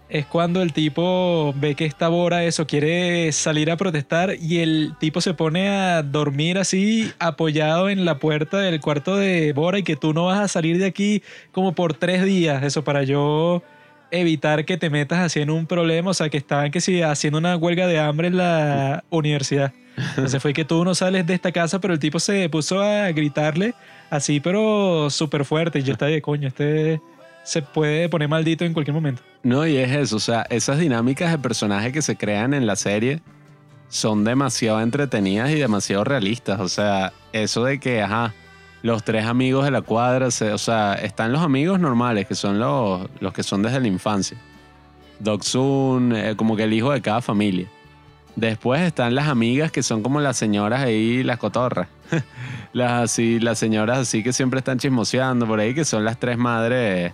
es cuando el tipo ve que esta Bora eso quiere salir a protestar y el tipo se pone a dormir así apoyado en la puerta del cuarto de Bora y que tú no vas a salir de aquí como por tres días, eso para yo evitar que te metas así en un problema, o sea, que estaban que sí haciendo una huelga de hambre en la universidad. Entonces fue que tú no sales de esta casa, pero el tipo se puso a gritarle así, pero súper fuerte. Y yo estaba de coño, este se puede poner maldito en cualquier momento. No, y es eso, o sea, esas dinámicas de personaje que se crean en la serie son demasiado entretenidas y demasiado realistas. O sea, eso de que, ajá, los tres amigos de la cuadra, o sea, están los amigos normales, que son los, los que son desde la infancia. Doc Sun, eh, como que el hijo de cada familia. Después están las amigas que son como las señoras ahí, las cotorras. [laughs] las así, las señoras así que siempre están chismoseando por ahí, que son las tres madres.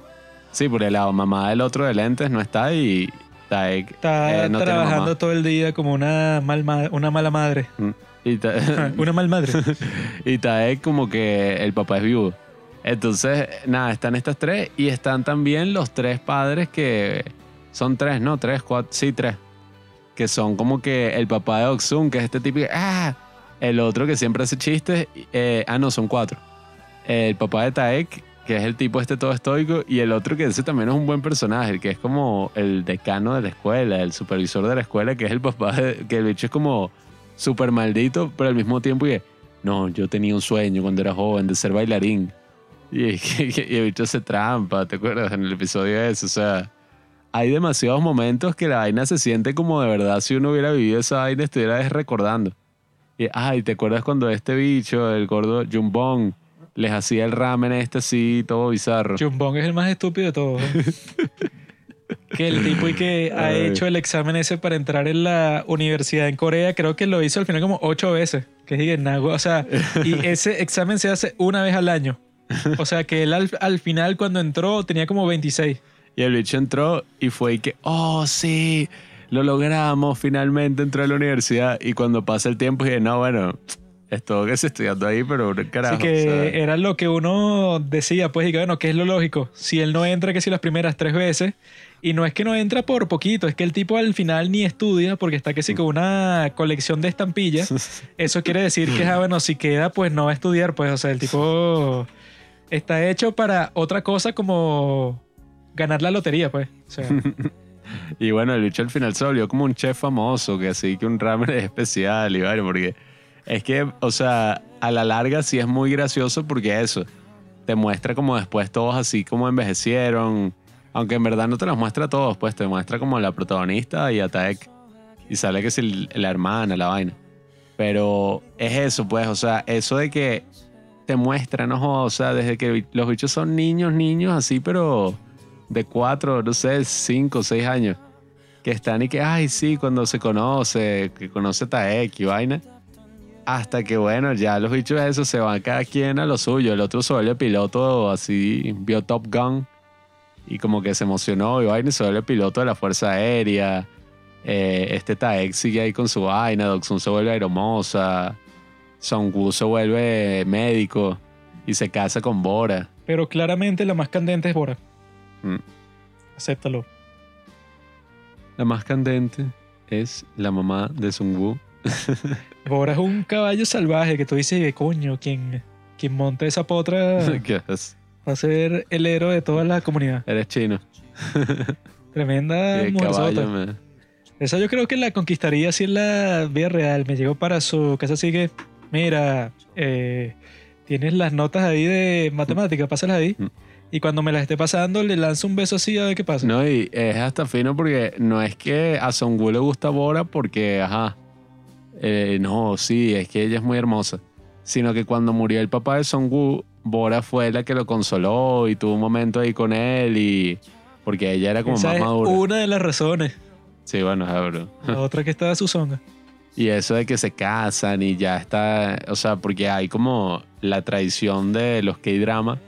Sí, por el lado, mamá del otro de lentes no está y Taek Está eh, no trabajando todo el día como una, mal ma- una mala madre. Mm. Y, [laughs] [laughs] una mal madre. [laughs] y Taek como que el papá es viudo. Entonces, nada, están estas tres y están también los tres padres que son tres, ¿no? Tres, cuatro, sí, tres. Que son como que el papá de Oxun, que es este que, ah, el otro que siempre hace chistes, eh, ah, no, son cuatro. El papá de Taek, que es el tipo este todo estoico, y el otro que ese también es un buen personaje, el que es como el decano de la escuela, el supervisor de la escuela, que es el papá, que el bicho es como súper maldito, pero al mismo tiempo que, no, yo tenía un sueño cuando era joven de ser bailarín. Y, [laughs] y el bicho se trampa, ¿te acuerdas? En el episodio ese, o sea, hay demasiados momentos que la vaina se siente como de verdad si uno hubiera vivido esa vaina estuviera recordando. Y, ay, ¿te acuerdas cuando este bicho, el gordo Jumbong, les hacía el ramen este así, todo bizarro? Chumbong es el más estúpido de todos. [laughs] que el tipo y que ha Ay. hecho el examen ese para entrar en la universidad en Corea, creo que lo hizo al final como ocho veces. Que es O sea, y [laughs] ese examen se hace una vez al año. O sea, que él al, al final cuando entró tenía como 26. Y el bicho entró y fue y que, oh, sí, lo logramos, finalmente entró a la universidad. Y cuando pasa el tiempo, dije, no, bueno, estuvo que se estudiando ahí, pero carajo. Así que sea, era lo que uno decía, pues, y que bueno, ¿qué es lo lógico? Si él no entra, que si las primeras tres veces, y no es que no entra por poquito, es que el tipo al final ni estudia porque está que sí con una colección de estampillas. Eso quiere decir que, ah, bueno, si queda, pues no va a estudiar, pues, o sea, el tipo está hecho para otra cosa como ganar la lotería, pues. O sea, [laughs] Y bueno, el bicho al final se volvió como un chef famoso, que así que un ramen es [laughs] especial y vale, porque es que, o sea, a la larga sí es muy gracioso porque eso, te muestra como después todos así como envejecieron, aunque en verdad no te los muestra a todos, pues te muestra como la protagonista y a Taek, y sale que es la hermana, la vaina. Pero es eso, pues, o sea, eso de que te muestra, no o sea, desde que los bichos son niños, niños así, pero de cuatro, no sé, cinco, seis años, que están y que, ay, sí, cuando se conoce, que conoce Taek y vaina, hasta que, bueno, ya los bichos esos se van cada quien a lo suyo, el otro se vuelve piloto así, vio Top Gun y como que se emocionó y vaina y se vuelve piloto de la Fuerza Aérea. Eh, este Taek sigue ahí con su vaina, Doksun se vuelve aeromosa, Songwoo se vuelve médico y se casa con Bora. pero claramente la más candente es Bora. Mm. Acéptalo. La más candente es la mamá de Sungwoo. [laughs] Bora es un caballo salvaje que tú dices, coño, quien, quien monta esa potra [laughs] va a ser el héroe de toda la comunidad. Eres chino. [laughs] Tremenda me- Esa yo creo que la conquistaría así en la vida real. Me llegó para su casa así que, mira, eh, tienes las notas ahí de matemática, pásalas ahí. Mm. Y cuando me las esté pasando, le lanzo un beso así a ver qué pasa. No, y es hasta fino porque no es que a Songwoo le gusta Bora porque, ajá, eh, no, sí, es que ella es muy hermosa. Sino que cuando murió el papá de Songwoo, Bora fue la que lo consoló y tuvo un momento ahí con él y... Porque ella era como Esa más es madura. una de las razones. Sí, bueno, verdad. La otra que está de su zonga. [laughs] Y eso de que se casan y ya está, o sea, porque hay como la tradición de los K-drama,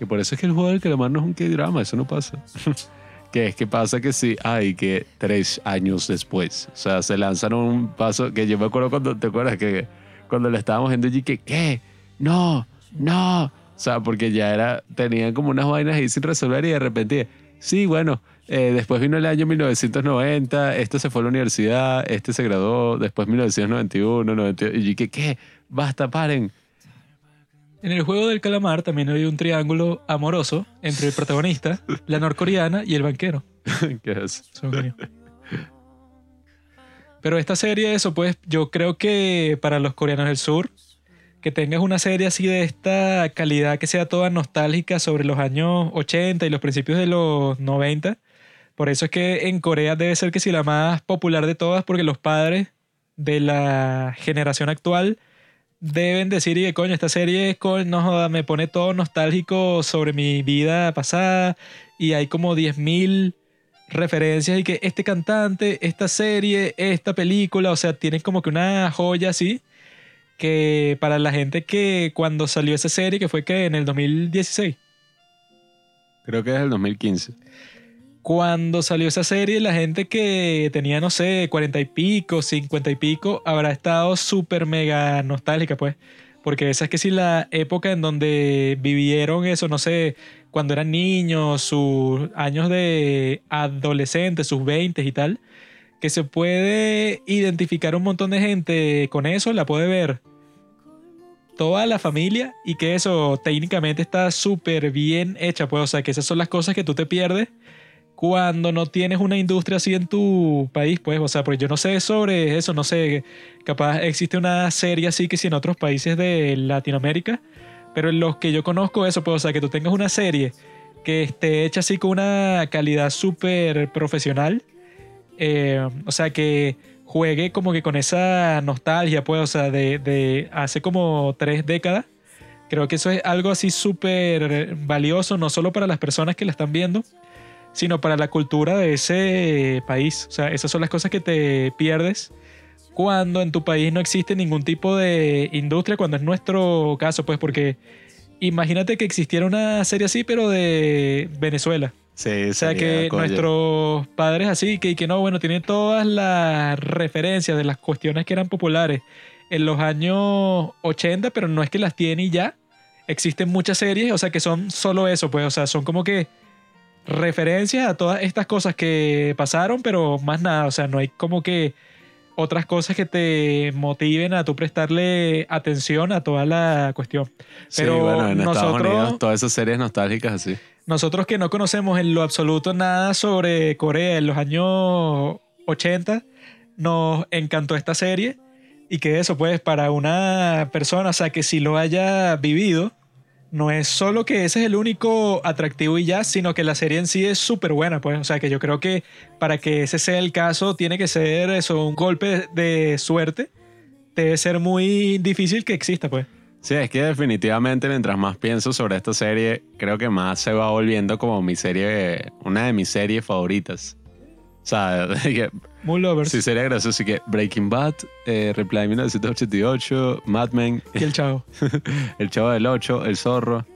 que por eso es que el juego del calamar no es un K-drama, eso no pasa. [laughs] que es que pasa que sí, ay, que tres años después, o sea, se lanzan un paso que yo me acuerdo cuando, ¿te acuerdas? Que cuando le estábamos viendo allí, que, ¿qué? No, no. O sea, porque ya era, tenían como unas vainas ahí sin resolver y de repente, sí, bueno, eh, después vino el año 1990, este se fue a la universidad, este se graduó, después 1991, 92, y yo ¿qué? Basta, paren. En el juego del calamar también hay un triángulo amoroso entre el protagonista, [laughs] la norcoreana y el banquero. [laughs] ¿Qué es? Pero esta serie, eso pues, yo creo que para los coreanos del sur, que tengas una serie así de esta calidad que sea toda nostálgica sobre los años 80 y los principios de los 90, por eso es que en Corea debe ser que sí la más popular de todas, porque los padres de la generación actual deben decir, y que coño, esta serie es no joda, me pone todo nostálgico sobre mi vida pasada y hay como 10.000 referencias y que este cantante, esta serie, esta película, o sea, tienen como que una joya así que para la gente que cuando salió esa serie, que fue que en el 2016, Creo que es el 2015. Cuando salió esa serie, la gente que tenía, no sé, 40 y pico, 50 y pico, habrá estado súper mega nostálgica, pues. Porque esa es que sí la época en donde vivieron eso, no sé, cuando eran niños, sus años de adolescentes, sus 20 y tal, que se puede identificar un montón de gente con eso, la puede ver toda la familia y que eso técnicamente está súper bien hecha, pues, o sea, que esas son las cosas que tú te pierdes cuando no tienes una industria así en tu país, pues, o sea, porque yo no sé sobre eso, no sé, capaz existe una serie así que si en otros países de Latinoamérica, Pero en los que yo conozco eso, pues, o sea, que tú tengas una serie que esté hecha así con una calidad súper profesional. eh, o sea, que juegue como que con esa nostalgia, pues, o sea, de, de hace como tres décadas. Creo que eso es algo así súper valioso, no solo para las personas que la están viendo, sino para la cultura de ese país. O sea, esas son las cosas que te pierdes cuando en tu país no existe ningún tipo de industria, cuando es nuestro caso, pues porque imagínate que existiera una serie así, pero de Venezuela. Sí, O sea, que coño. nuestros padres así, que, que no, bueno, tienen todas las referencias de las cuestiones que eran populares en los años 80, pero no es que las tiene y ya. Existen muchas series, o sea, que son solo eso, pues, o sea, son como que referencias a todas estas cosas que pasaron, pero más nada, o sea, no hay como que otras cosas que te motiven a tú prestarle atención a toda la cuestión. Sí, Pero bueno, en Estados nosotros- Unidos todas esas series nostálgicas así. Nosotros que no conocemos en lo absoluto nada sobre Corea en los años 80, nos encantó esta serie y que eso pues para una persona, o sea que si lo haya vivido, no es solo que ese es el único atractivo y ya, sino que la serie en sí es súper buena, pues. O sea que yo creo que para que ese sea el caso, tiene que ser eso, un golpe de suerte. Debe ser muy difícil que exista, pues. Sí, es que definitivamente mientras más pienso sobre esta serie, creo que más se va volviendo como mi serie, una de mis series favoritas. O sea, [laughs] que Muy lovers. sí sería gracioso. Así que Breaking Bad, eh, Reply 1988, Mad Men, Y el chavo. [laughs] El Chavo del 8, El Zorro.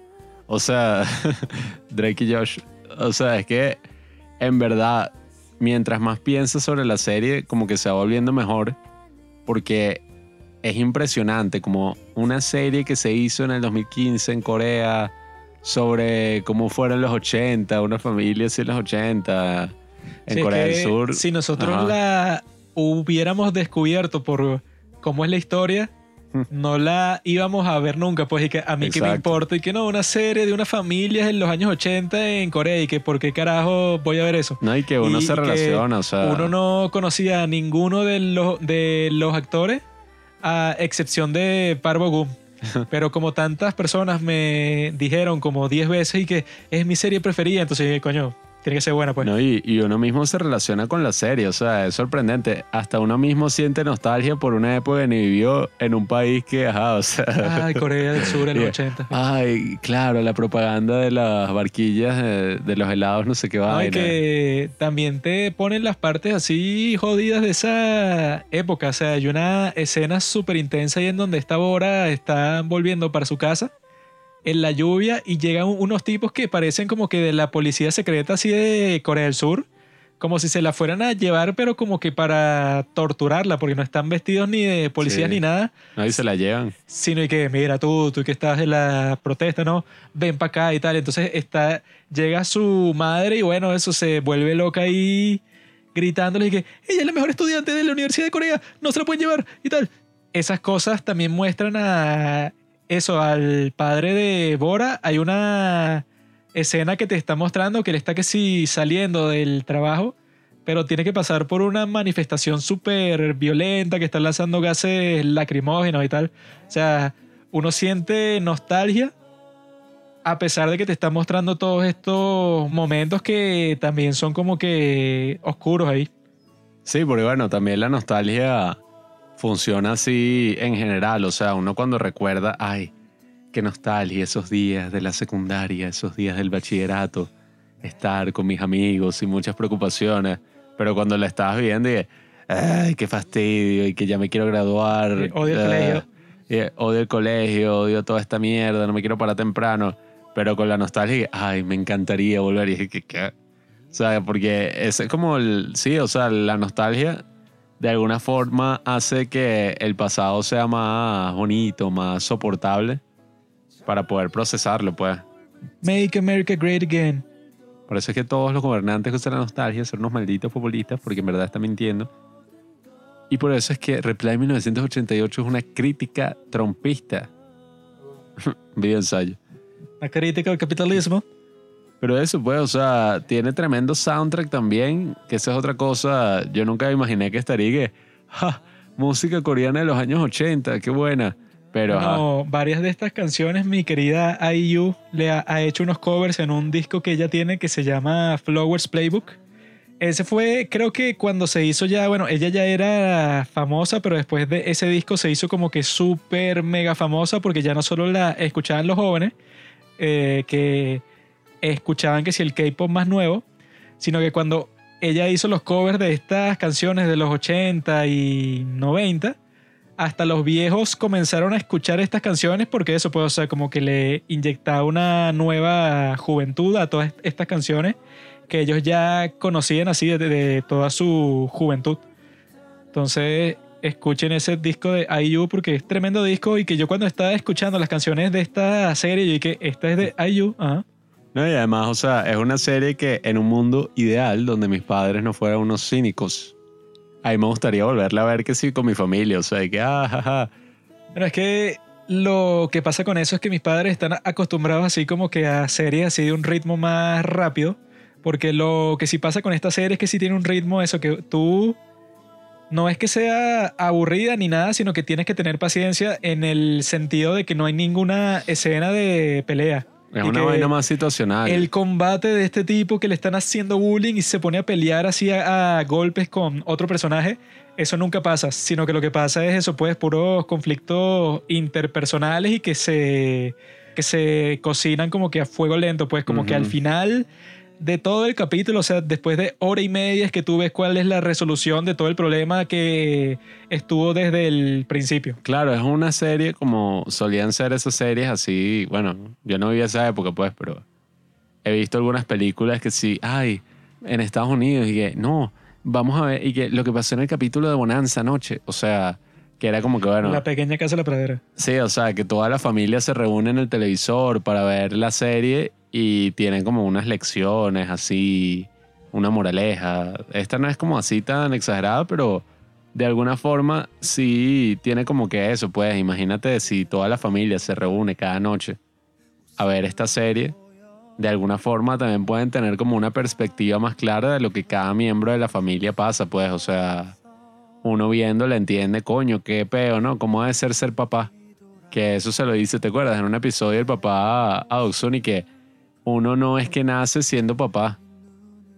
O sea, [laughs] Drake y Josh. O sea, es que en verdad, mientras más piensas sobre la serie, como que se va volviendo mejor. Porque es impresionante como una serie que se hizo en el 2015 en Corea sobre cómo fueron los 80, una familia así en los 80 en Sí, Corea del Sur. Si nosotros Ajá. la hubiéramos descubierto por cómo es la historia, Hmm. no la íbamos a ver nunca. Pues y que a mí que me importa y que no, una serie de una familia en los años 80 en Corea y que por qué carajo voy a ver eso. No, y que uno Y- se y relaciona, o sea. Uno no conocía a ninguno de los, de los actores, a excepción de Parvo Gum. [laughs] Pero como tantas personas me dijeron como 10 veces y que es mi serie preferida, entonces dije, coño, tiene que ser buena pues. No, y, y uno mismo se relaciona con la serie, o sea, es sorprendente. Hasta uno mismo siente nostalgia por una época que ni vivió en un país que, ajá, o sea. Ay, Corea del Sur en los [laughs] Yeah. 80. Ay, claro, la propaganda de las barquillas de, de los helados, no sé qué va. Ay, que también te ponen las partes así jodidas de esa época. O sea, hay una escena súper intensa ahí en donde esta Bora está volviendo para su casa en la lluvia y llegan unos tipos que parecen como que de la policía secreta así de Corea del Sur. Como si se la fueran a llevar, pero como que para torturarla, porque no están vestidos ni de policías Sí. ni nada. No, y se la llevan. sino y que mira tú, tú que estás en la protesta, ¿no? Ven para acá y tal. Entonces está, llega su madre y bueno, eso se vuelve loca ahí gritándole y que ella es la mejor estudiante de la Universidad de Corea, no se la pueden llevar y tal. Esas cosas también muestran a eso, al padre de Bora. Hay una escena que te está mostrando que él está que sí saliendo del trabajo, pero tiene que pasar por una manifestación súper violenta que están lanzando gases lacrimógenos y tal. O sea, uno siente nostalgia a pesar de que te está mostrando todos estos momentos que también son como que oscuros ahí. Sí, porque bueno, también la nostalgia funciona así en general. O sea, uno cuando recuerda, ay, qué nostalgia esos días de la secundaria, esos días del bachillerato, estar con mis amigos y muchas preocupaciones. Pero cuando la estabas viviendo, y, ay, qué fastidio y que ya me quiero graduar. Eh, odio el ah, colegio. y, odio el colegio, odio toda esta mierda, no me quiero parar temprano. Pero con la nostalgia, ay, me encantaría volver. Y dije, ¿qué? qué? O sea, porque es como el. Sí, o sea, la nostalgia de alguna forma hace que el pasado sea más bonito, más soportable para poder procesarlo, pues. Make America Great Again. Por eso es que todos los gobernantes usan la nostalgia, son unos malditos populistas, porque en verdad están mintiendo. Y por eso es que Reply 1988 es una crítica trompista. [laughs] Video ensayo. La crítica al capitalismo. Pero eso, pues, o sea, tiene tremendo soundtrack también, que esa es otra cosa. Yo nunca imaginé que estaría que, ja, música coreana de los años 80, qué buena. Pero varias de estas canciones, mi querida IU le ha, ha hecho unos covers en un disco que ella tiene que se llama Flowers Playbook. Ese fue, creo que cuando se hizo ya, bueno, ella ya era famosa, pero después de ese disco se hizo como que súper mega famosa porque ya no solo la escuchaban los jóvenes, eh, que escuchaban que si el K-pop más nuevo, sino que cuando ella hizo los covers de estas canciones de los 80 y 90, hasta los viejos comenzaron a escuchar estas canciones porque eso, o sea, como que le inyectaba una nueva juventud a todas estas canciones que ellos ya conocían así de, de toda su juventud. Entonces, escuchen ese disco de IU porque es tremendo disco y que yo cuando estaba escuchando las canciones de esta serie, yo dije, esta es de IU. No, y además, o sea, es una serie que en un mundo ideal donde mis padres no fueran unos cínicos, a mí me gustaría volverla a ver que sí con mi familia, o sea, de que, ah, ja, ja. Bueno, es que lo que pasa con eso es que mis padres están acostumbrados así como que a series así de un ritmo más rápido. Porque lo que sí pasa con esta serie es que sí tiene un ritmo, eso que tú no es que sea aburrida ni nada, sino que tienes que tener paciencia en el sentido de que no hay ninguna escena de pelea. Es Y una vaina más situacional. El combate de este tipo que le están haciendo bullying y se pone a pelear así a, a golpes con otro personaje, eso nunca pasa, sino que lo que pasa es eso, pues puros conflictos interpersonales y que se, que se cocinan como que a fuego lento, pues como que al final de todo el capítulo, o sea, después de hora y media es que tú ves cuál es la resolución de todo el problema que estuvo desde el principio. Claro, es una serie como solían ser esas series así. Bueno, yo no viví esa época, pues, pero he visto algunas películas que sí, ay, en Estados Unidos y que no, vamos a ver, y que lo que pasó en el capítulo de Bonanza anoche, o sea, que era como que bueno, La pequeña casa de la pradera. sí, o sea, que toda la familia se reúne en el televisor para ver la serie y tienen como unas lecciones así, una moraleja. Esta no es como así tan exagerada, pero de alguna forma sí tiene como que eso, pues imagínate si toda la familia se reúne cada noche a ver esta serie, de alguna forma también pueden tener como una perspectiva más clara de lo que cada miembro de la familia pasa, pues, o sea, uno viéndole entiende, coño, qué peo, ¿no? ¿Cómo debe ser ser papá? Que eso se lo dice, ¿te acuerdas? En un episodio el papá a Dawson y que uno no es que nace siendo papá.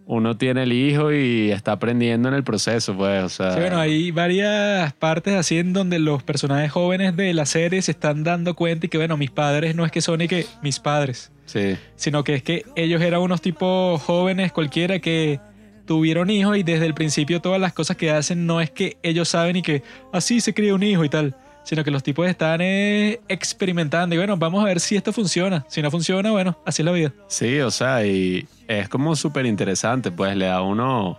Uno tiene el hijo y está aprendiendo en el proceso, pues, o sea... Sí, bueno, hay varias partes así en donde los personajes jóvenes de la serie se están dando cuenta y que, bueno, mis padres no es que son ni que mis padres, Sí, sino que es que ellos eran unos tipos jóvenes cualquiera que tuvieron hijos y desde el principio todas las cosas que hacen no es que ellos saben y que así se cría un hijo y tal, sino que los tipos están eh, experimentando y bueno, vamos a ver si esto funciona. Si no funciona, bueno, así es la vida. Sí, o sea, y es como súper interesante, pues le da a uno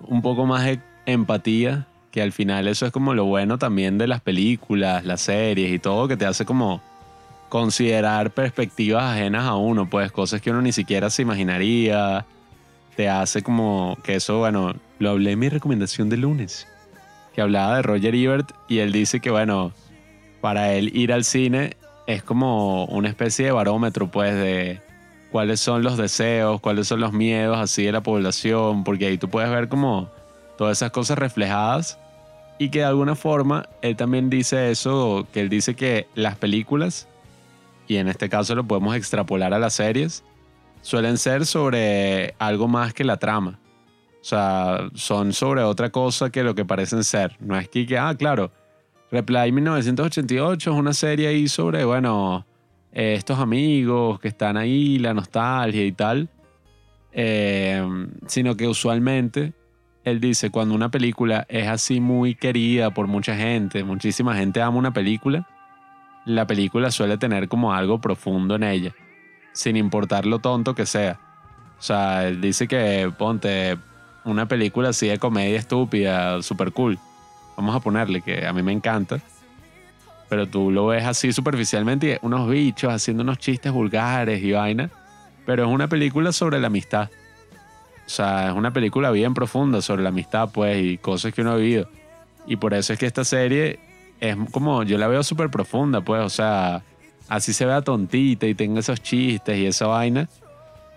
un poco más de empatía, que al final eso es como lo bueno también de las películas, las series y todo, que te hace como considerar perspectivas ajenas a uno, pues cosas que uno ni siquiera se imaginaría, te hace como que eso, bueno, lo hablé en mi recomendación de lunes, que hablaba de Roger Ebert y él dice que, bueno, para él ir al cine es como una especie de barómetro, pues, de cuáles son los deseos, cuáles son los miedos así de la población, porque ahí tú puedes ver como todas esas cosas reflejadas y que de alguna forma él también dice eso, que él dice que las películas, y en este caso lo podemos extrapolar a las series, suelen ser sobre algo más que la trama. O sea, son sobre otra cosa que lo que parecen ser. No es que, ah, claro, Reply 1988 es una serie ahí sobre, bueno, eh, estos amigos que están ahí, la nostalgia y tal. Eh, sino que usualmente él dice, cuando una película es así muy querida por mucha gente, muchísima gente ama una película, la película suele tener como algo profundo en ella, sin importar lo tonto que sea. O sea, él dice que ponte una película así de comedia estúpida, super cool. Vamos a ponerle que a mí me encanta. Pero tú lo ves así superficialmente y unos bichos haciendo unos chistes vulgares y vaina. Pero es una película sobre la amistad. O sea, es una película bien profunda sobre la amistad, pues, y cosas que uno ha vivido. Y por eso es que esta serie es como, yo la veo súper profunda, pues, o sea, así se vea tontita y tenga esos chistes y esa vaina,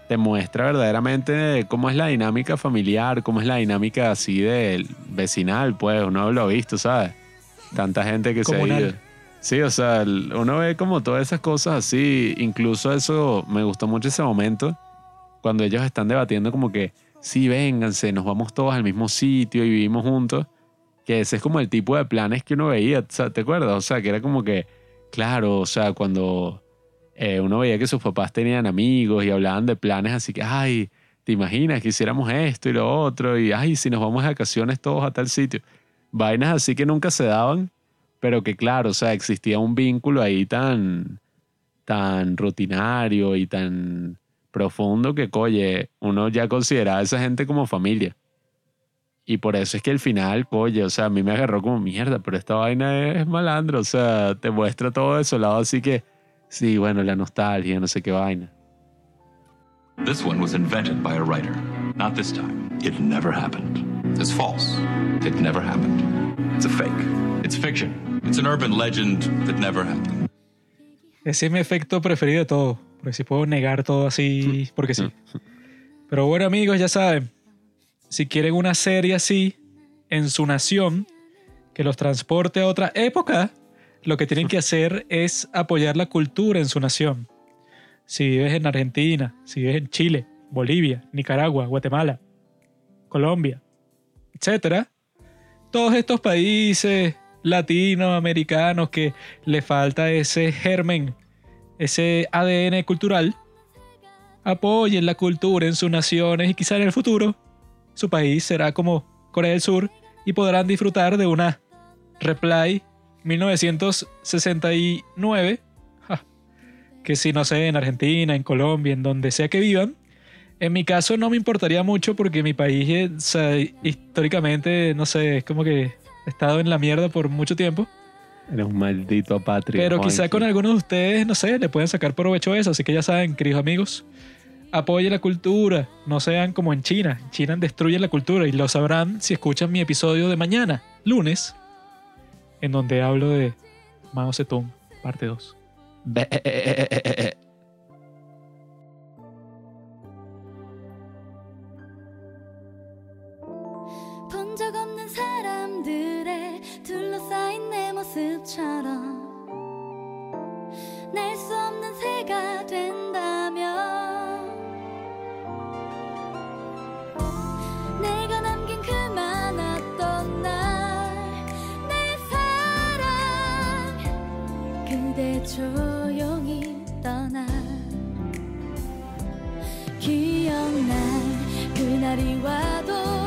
te muestra verdaderamente cómo es la dinámica familiar, cómo es la dinámica así del vecinal, pues, uno lo ha visto, ¿sabes? Tanta gente que se ha Comunal. ido. Sí, o sea, uno ve como todas esas cosas así, incluso eso, me gustó mucho ese momento, cuando ellos están debatiendo como que, sí, vénganse, nos vamos todos al mismo sitio y vivimos juntos, que ese es como el tipo de planes que uno veía, ¿te acuerdas? O sea, que era como que, claro, o sea, cuando eh, uno veía que sus papás tenían amigos y hablaban de planes así que, ay, ¿te imaginas que hiciéramos esto y lo otro? Y, ay, si nos vamos de vacaciones todos a tal sitio. Vainas así que nunca se daban, pero que claro, o sea, existía un vínculo ahí tan, tan rutinario y tan profundo que, coye, uno ya consideraba a esa gente como familia. Y por eso es que al final, coye, o sea, a mí me agarró como mierda, pero esta vaina es malandro, o sea, te muestra todo desolado, así que, sí, bueno, la nostalgia, no sé qué vaina. This one was invented by a writer. Not this time. It never happened. It's false. It never happened. It's a fake. It's fiction. It's an urban legend that never happened. Ese es mi efecto preferido de todo. Porque si puedo negar todo así, porque sí. [laughs] Pero bueno, amigos, ya saben. Si quieren una serie así, en su nación, que los transporte a otra época, lo que tienen que hacer es apoyar la cultura en su nación. Si vives en Argentina, si vives en Chile, Bolivia, Nicaragua, Guatemala, Colombia, etcétera, todos estos países latinoamericanos que le falta ese germen, ese ADN cultural, apoyen la cultura en sus naciones y quizá en el futuro su país será como Corea del Sur y podrán disfrutar de una Reply 1969, ja, que si no sé, en Argentina, en Colombia, en donde sea que vivan, en mi caso no me importaría mucho porque mi país, eh, o sea, históricamente, no sé, es como que he estado en la mierda por mucho tiempo. Eres un maldito apátrida. Pero quizá con algunos de ustedes, no sé, le pueden sacar provecho a eso. Así que ya saben, queridos amigos, apoyen la cultura. No sean como en China. En China destruyen la cultura y lo sabrán si escuchan mi episodio de mañana, lunes, en donde hablo de Mao Zedong, parte 2. Be- eh, eh, eh, eh, eh. 본 적 없는 사람들의 둘러싸인 내 모습처럼 날 수 없는 새가 된다 조용히 떠나. 기억날 그날이 와도